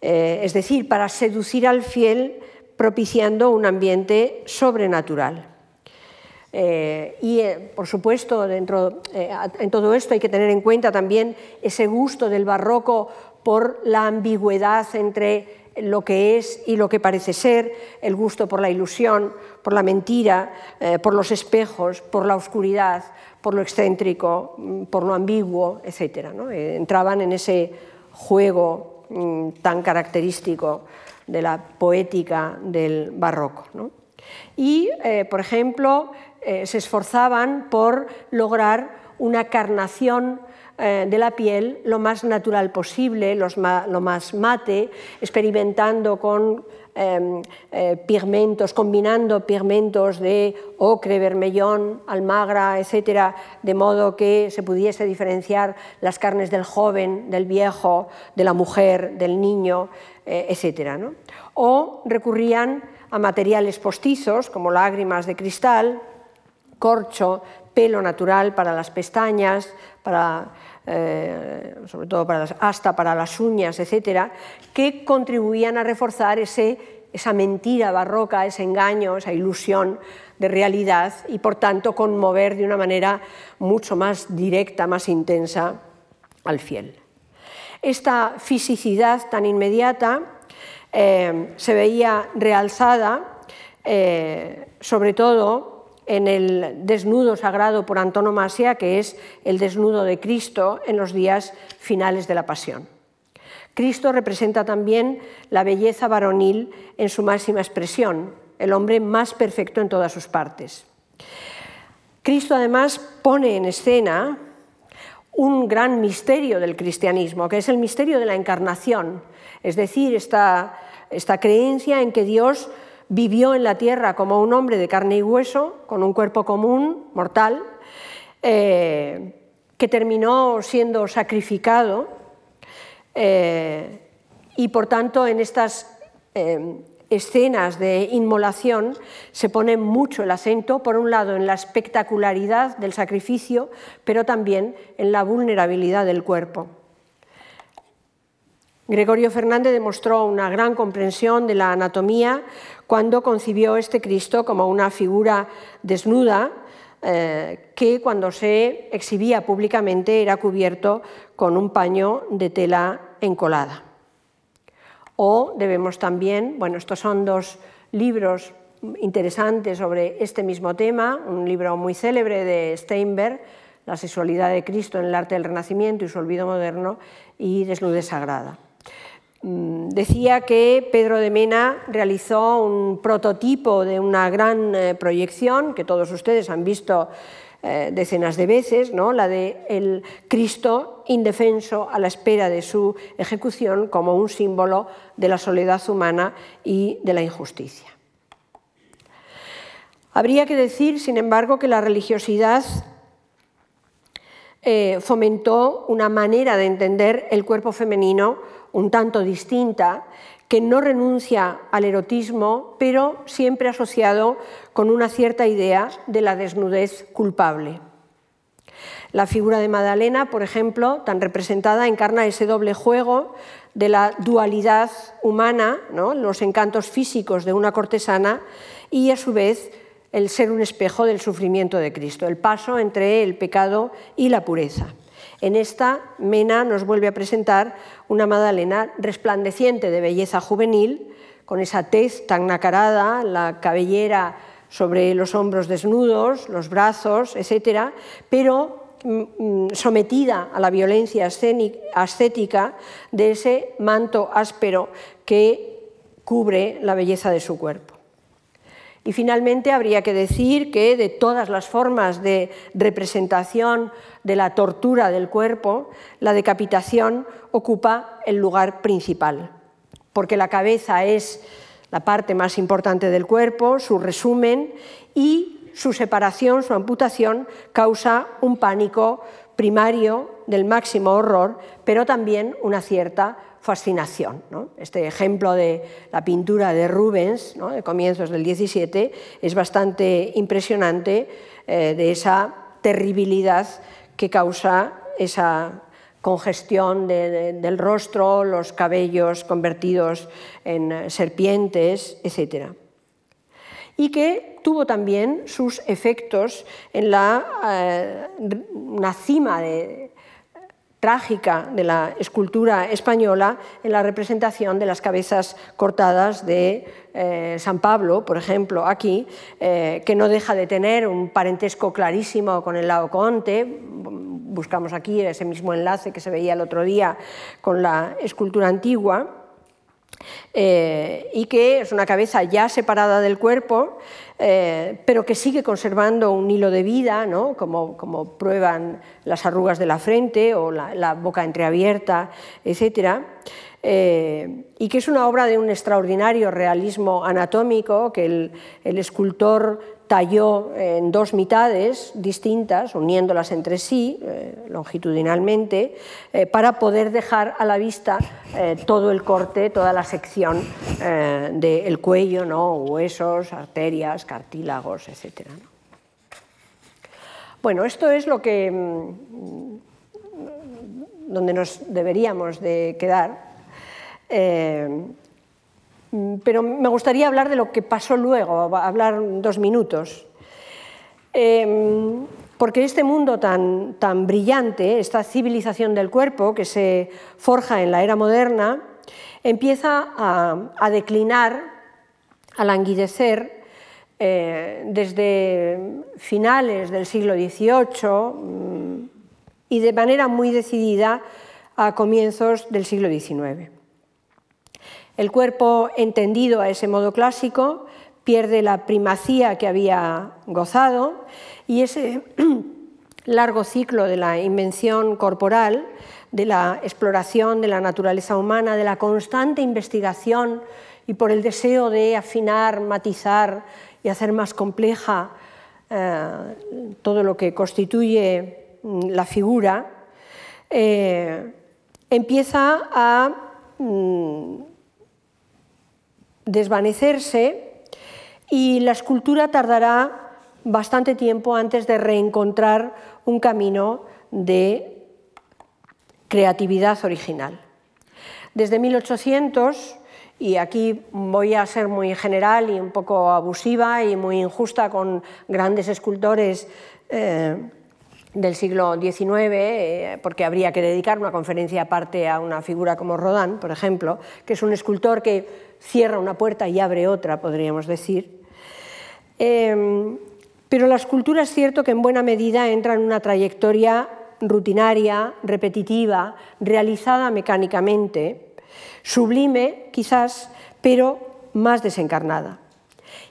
eh, es decir, para seducir al fiel propiciando un ambiente sobrenatural. Eh, y, eh, por supuesto, dentro, en todo esto hay que tener en cuenta también ese gusto del barroco por la ambigüedad entre lo que es y lo que parece ser, el gusto por la ilusión, por la mentira, eh, por los espejos, por la oscuridad, por lo excéntrico, mm, por lo ambiguo, etc. Eh, entraban en ese juego mm, tan característico de la poética del barroco. Y, eh, por ejemplo, se esforzaban por lograr una carnación de la piel lo más natural posible, lo más mate, experimentando con em, eh, pigmentos, combinando pigmentos de ocre, vermellón, almagra, etcétera, de modo que se pudiese diferenciar las carnes del joven, del viejo, de la mujer, del niño, eh, etcétera. O recurrían a materiales postizos como lágrimas de cristal, corcho, pelo natural para las pestañas, para, eh, sobre todo para hasta para las uñas, etcétera, que contribuían a reforzar ese, esa mentira barroca, ese engaño, esa ilusión de realidad y por tanto conmover de una manera mucho más directa, más intensa al fiel. Esta fisicidad tan inmediata eh, se veía realzada eh, sobre todo en el desnudo sagrado por antonomasia, que es el desnudo de Cristo en los días finales de la Pasión. Cristo representa también la belleza varonil en su máxima expresión, el hombre más perfecto en todas sus partes. Cristo además pone en escena un gran misterio del cristianismo, que es el misterio de la encarnación, es decir, esta, esta creencia en que Dios vivió en la tierra como un hombre de carne y hueso, con un cuerpo común, mortal, eh, que terminó siendo sacrificado eh, y por tanto en estas eh, escenas de inmolación se pone mucho el acento, por un lado, en la espectacularidad del sacrificio, pero también en la vulnerabilidad del cuerpo. Gregorio Fernández demostró una gran comprensión de la anatomía cuando concibió este Cristo como una figura desnuda eh, que cuando se exhibía públicamente era cubierto con un paño de tela encolada. O debemos también, bueno, estos son dos libros interesantes sobre este mismo tema, un libro muy célebre de Steinberg, La sexualidad de Cristo en el arte del Renacimiento y su olvido moderno, y Desnudez Sagrada. Mm, decía que Pedro de Mena realizó un prototipo de una gran eh, proyección que todos ustedes han visto eh, decenas de veces, ¿no? la de el Cristo indefenso a la espera de su ejecución como un símbolo de la soledad humana y de la injusticia. Habría que decir, sin embargo, que la religiosidad eh, fomentó una manera de entender el cuerpo femenino un tanto distinta que no renuncia al erotismo, pero siempre asociado con una cierta idea de la desnudez culpable. La figura de Madalena, por ejemplo, tan representada, encarna ese doble juego de la dualidad humana, los encantos físicos de una cortesana y a su vez el ser un espejo del sufrimiento de Cristo, el paso entre el pecado y la pureza. En esta, Mena nos vuelve a presentar una Madalena resplandeciente de belleza juvenil, con esa tez tan nacarada, la cabellera sobre los hombros desnudos, los brazos, etc., pero mm, mm, sometida a la violencia ascética de ese manto áspero que cubre la belleza de su cuerpo. Y finalmente habría que decir que de todas las formas de representación de la tortura del cuerpo, la decapitación ocupa el lugar principal, porque la cabeza es la parte más importante del cuerpo, su resumen y su separación, su amputación, causa un pánico primario del máximo horror, pero también una cierta fascinación. Este ejemplo de la pintura de Rubens, de comienzos del 17, es bastante impresionante eh, de esa terribilidad que causa esa congestión del rostro, los cabellos convertidos en serpientes, etc. Y que tuvo también sus efectos en la eh, cima de, trágica de la escultura española en la representación de las cabezas cortadas de eh, San Pablo, por ejemplo, aquí, eh, que no deja de tener un parentesco clarísimo con el Laoconte. Buscamos aquí ese mismo enlace que se veía el otro día con la escultura antigua. Eh, y que es una cabeza ya separada del cuerpo, eh, pero que sigue conservando un hilo de vida, como, como, prueban las arrugas de la frente o la, boca entreabierta, etc. Eh, y que es una obra de un extraordinario realismo anatómico que el, el escultor talló en dos mitades distintas, uniéndolas entre sí eh, longitudinalmente, eh, para poder dejar a la vista eh, todo el corte, toda la sección del cuello, ¿no? huesos, arterias, cartílagos, etc. Bueno, esto es lo que mm, donde nos deberíamos de quedar. Mm, pero me gustaría hablar de lo que pasó luego, hablar dos minutos. Em, porque este mundo tan, tan brillante, esta civilización del cuerpo que se forja en la era moderna, empieza a, declinar, a languidecer eh, desde finales del siglo XVIII mm, y de manera muy decidida a comienzos del siglo XIX. El cuerpo, entendido a ese modo clásico, pierde la primacía que había gozado y ese largo ciclo de la invención corporal, de la exploración de la naturaleza humana, de la constante investigación y por el deseo de afinar, matizar y hacer más compleja eh, todo lo que constituye mm, la figura, eh, empieza a mm, desvanecerse y la escultura tardará bastante tiempo antes de reencontrar un camino de creatividad original. Desde 1800, y aquí voy a ser muy general y un poco abusiva y muy injusta con grandes escultores eh, del siglo XIX, eh, porque habría que dedicar una conferencia aparte a una figura como Rodin, por ejemplo, que es un escultor que cierra una puerta y abre otra, podríamos decir. Em, pero la escultura es cierto que en buena medida entra en una trayectoria rutinaria, repetitiva, realizada mecánicamente, sublime quizás, pero más desencarnada.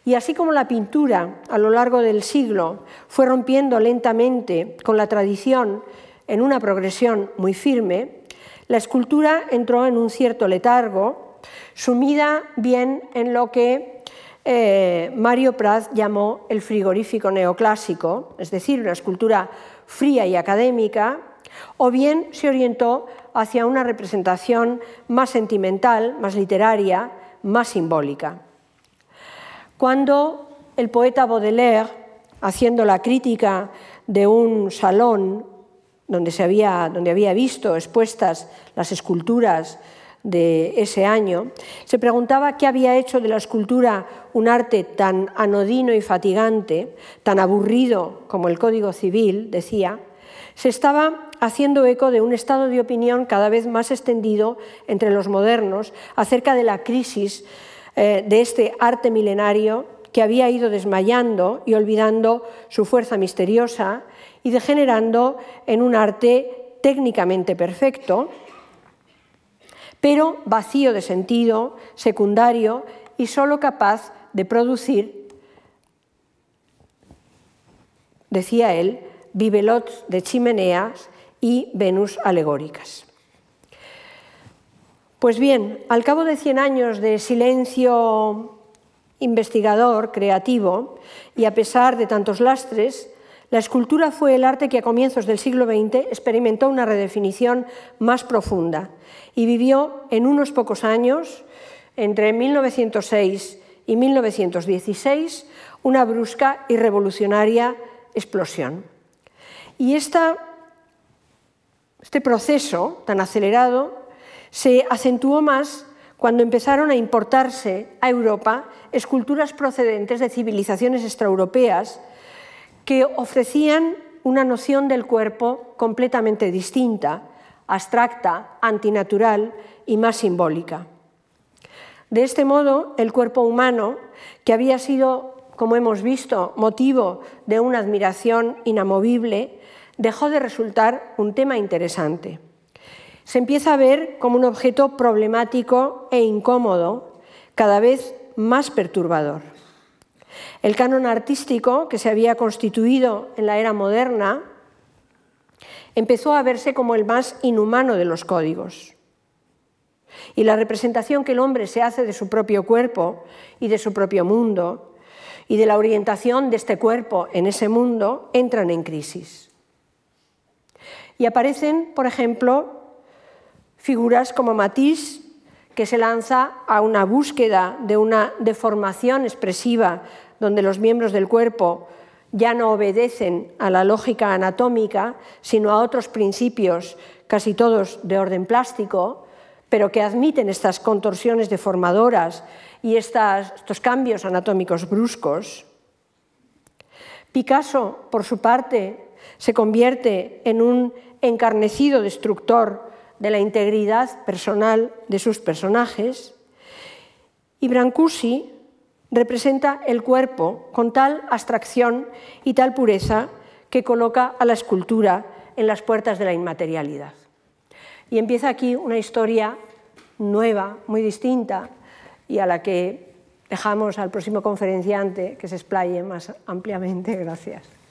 Y así como la pintura a lo largo del siglo fue rompiendo lentamente con la tradición en una progresión muy firme, la escultura entró en un cierto letargo, sumida bien en lo que eh, Mario Praz llamó el frigorífico neoclásico, es decir, una escultura fría y académica, o bien se orientó hacia una representación más sentimental, más literaria, más simbólica. Cuando el poeta Baudelaire, haciendo la crítica de un salón donde, se había, donde había visto expuestas las esculturas de ese año, se preguntaba qué había hecho de la escultura un arte tan anodino y fatigante, tan aburrido como el Código Civil, decía, se estaba haciendo eco de un estado de opinión cada vez más extendido entre los modernos acerca de la crisis eh, de este arte milenario que había ido desmayando y olvidando su fuerza misteriosa y degenerando en un arte técnicamente perfecto, pero vacío de sentido, secundario y solo capaz de producir, decía él, bibelots de chimeneas y Venus alegóricas. Pues bien, al cabo de 100 años de silencio investigador, creativo, y a pesar de tantos lastres, la escultura fue el arte que a comienzos del siglo XX experimentó una redefinición más profunda y vivió en unos pocos años, entre 1906 y 1916, una brusca y revolucionaria explosión. Y esta, este proceso tan acelerado se acentuó más cuando empezaron a importarse a Europa esculturas procedentes de civilizaciones extraeuropeas que ofrecían una noción del cuerpo completamente distinta, abstracta, antinatural y más simbólica. De este modo, el cuerpo humano, que había sido, como hemos visto, motivo de una admiración inamovible, dejó de resultar un tema interesante se empieza a ver como un objeto problemático e incómodo, cada vez más perturbador. El canon artístico que se había constituido en la era moderna empezó a verse como el más inhumano de los códigos. Y la representación que el hombre se hace de su propio cuerpo y de su propio mundo y de la orientación de este cuerpo en ese mundo entran en crisis. Y aparecen, por ejemplo, figuras como Matisse, que se lanza a una búsqueda de una deformación expresiva donde los miembros del cuerpo ya no obedecen a la lógica anatómica, sino a otros principios, casi todos de orden plástico, pero que admiten estas contorsiones deformadoras y estos cambios anatómicos bruscos. Picasso, por su parte, se convierte en un encarnecido destructor de la integridad personal de sus personajes, y Brancusi representa el cuerpo con tal abstracción y tal pureza que coloca a la escultura en las puertas de la inmaterialidad. Y empieza aquí una historia nueva, muy distinta, y a la que dejamos al próximo conferenciante que se explaye más ampliamente. Gracias.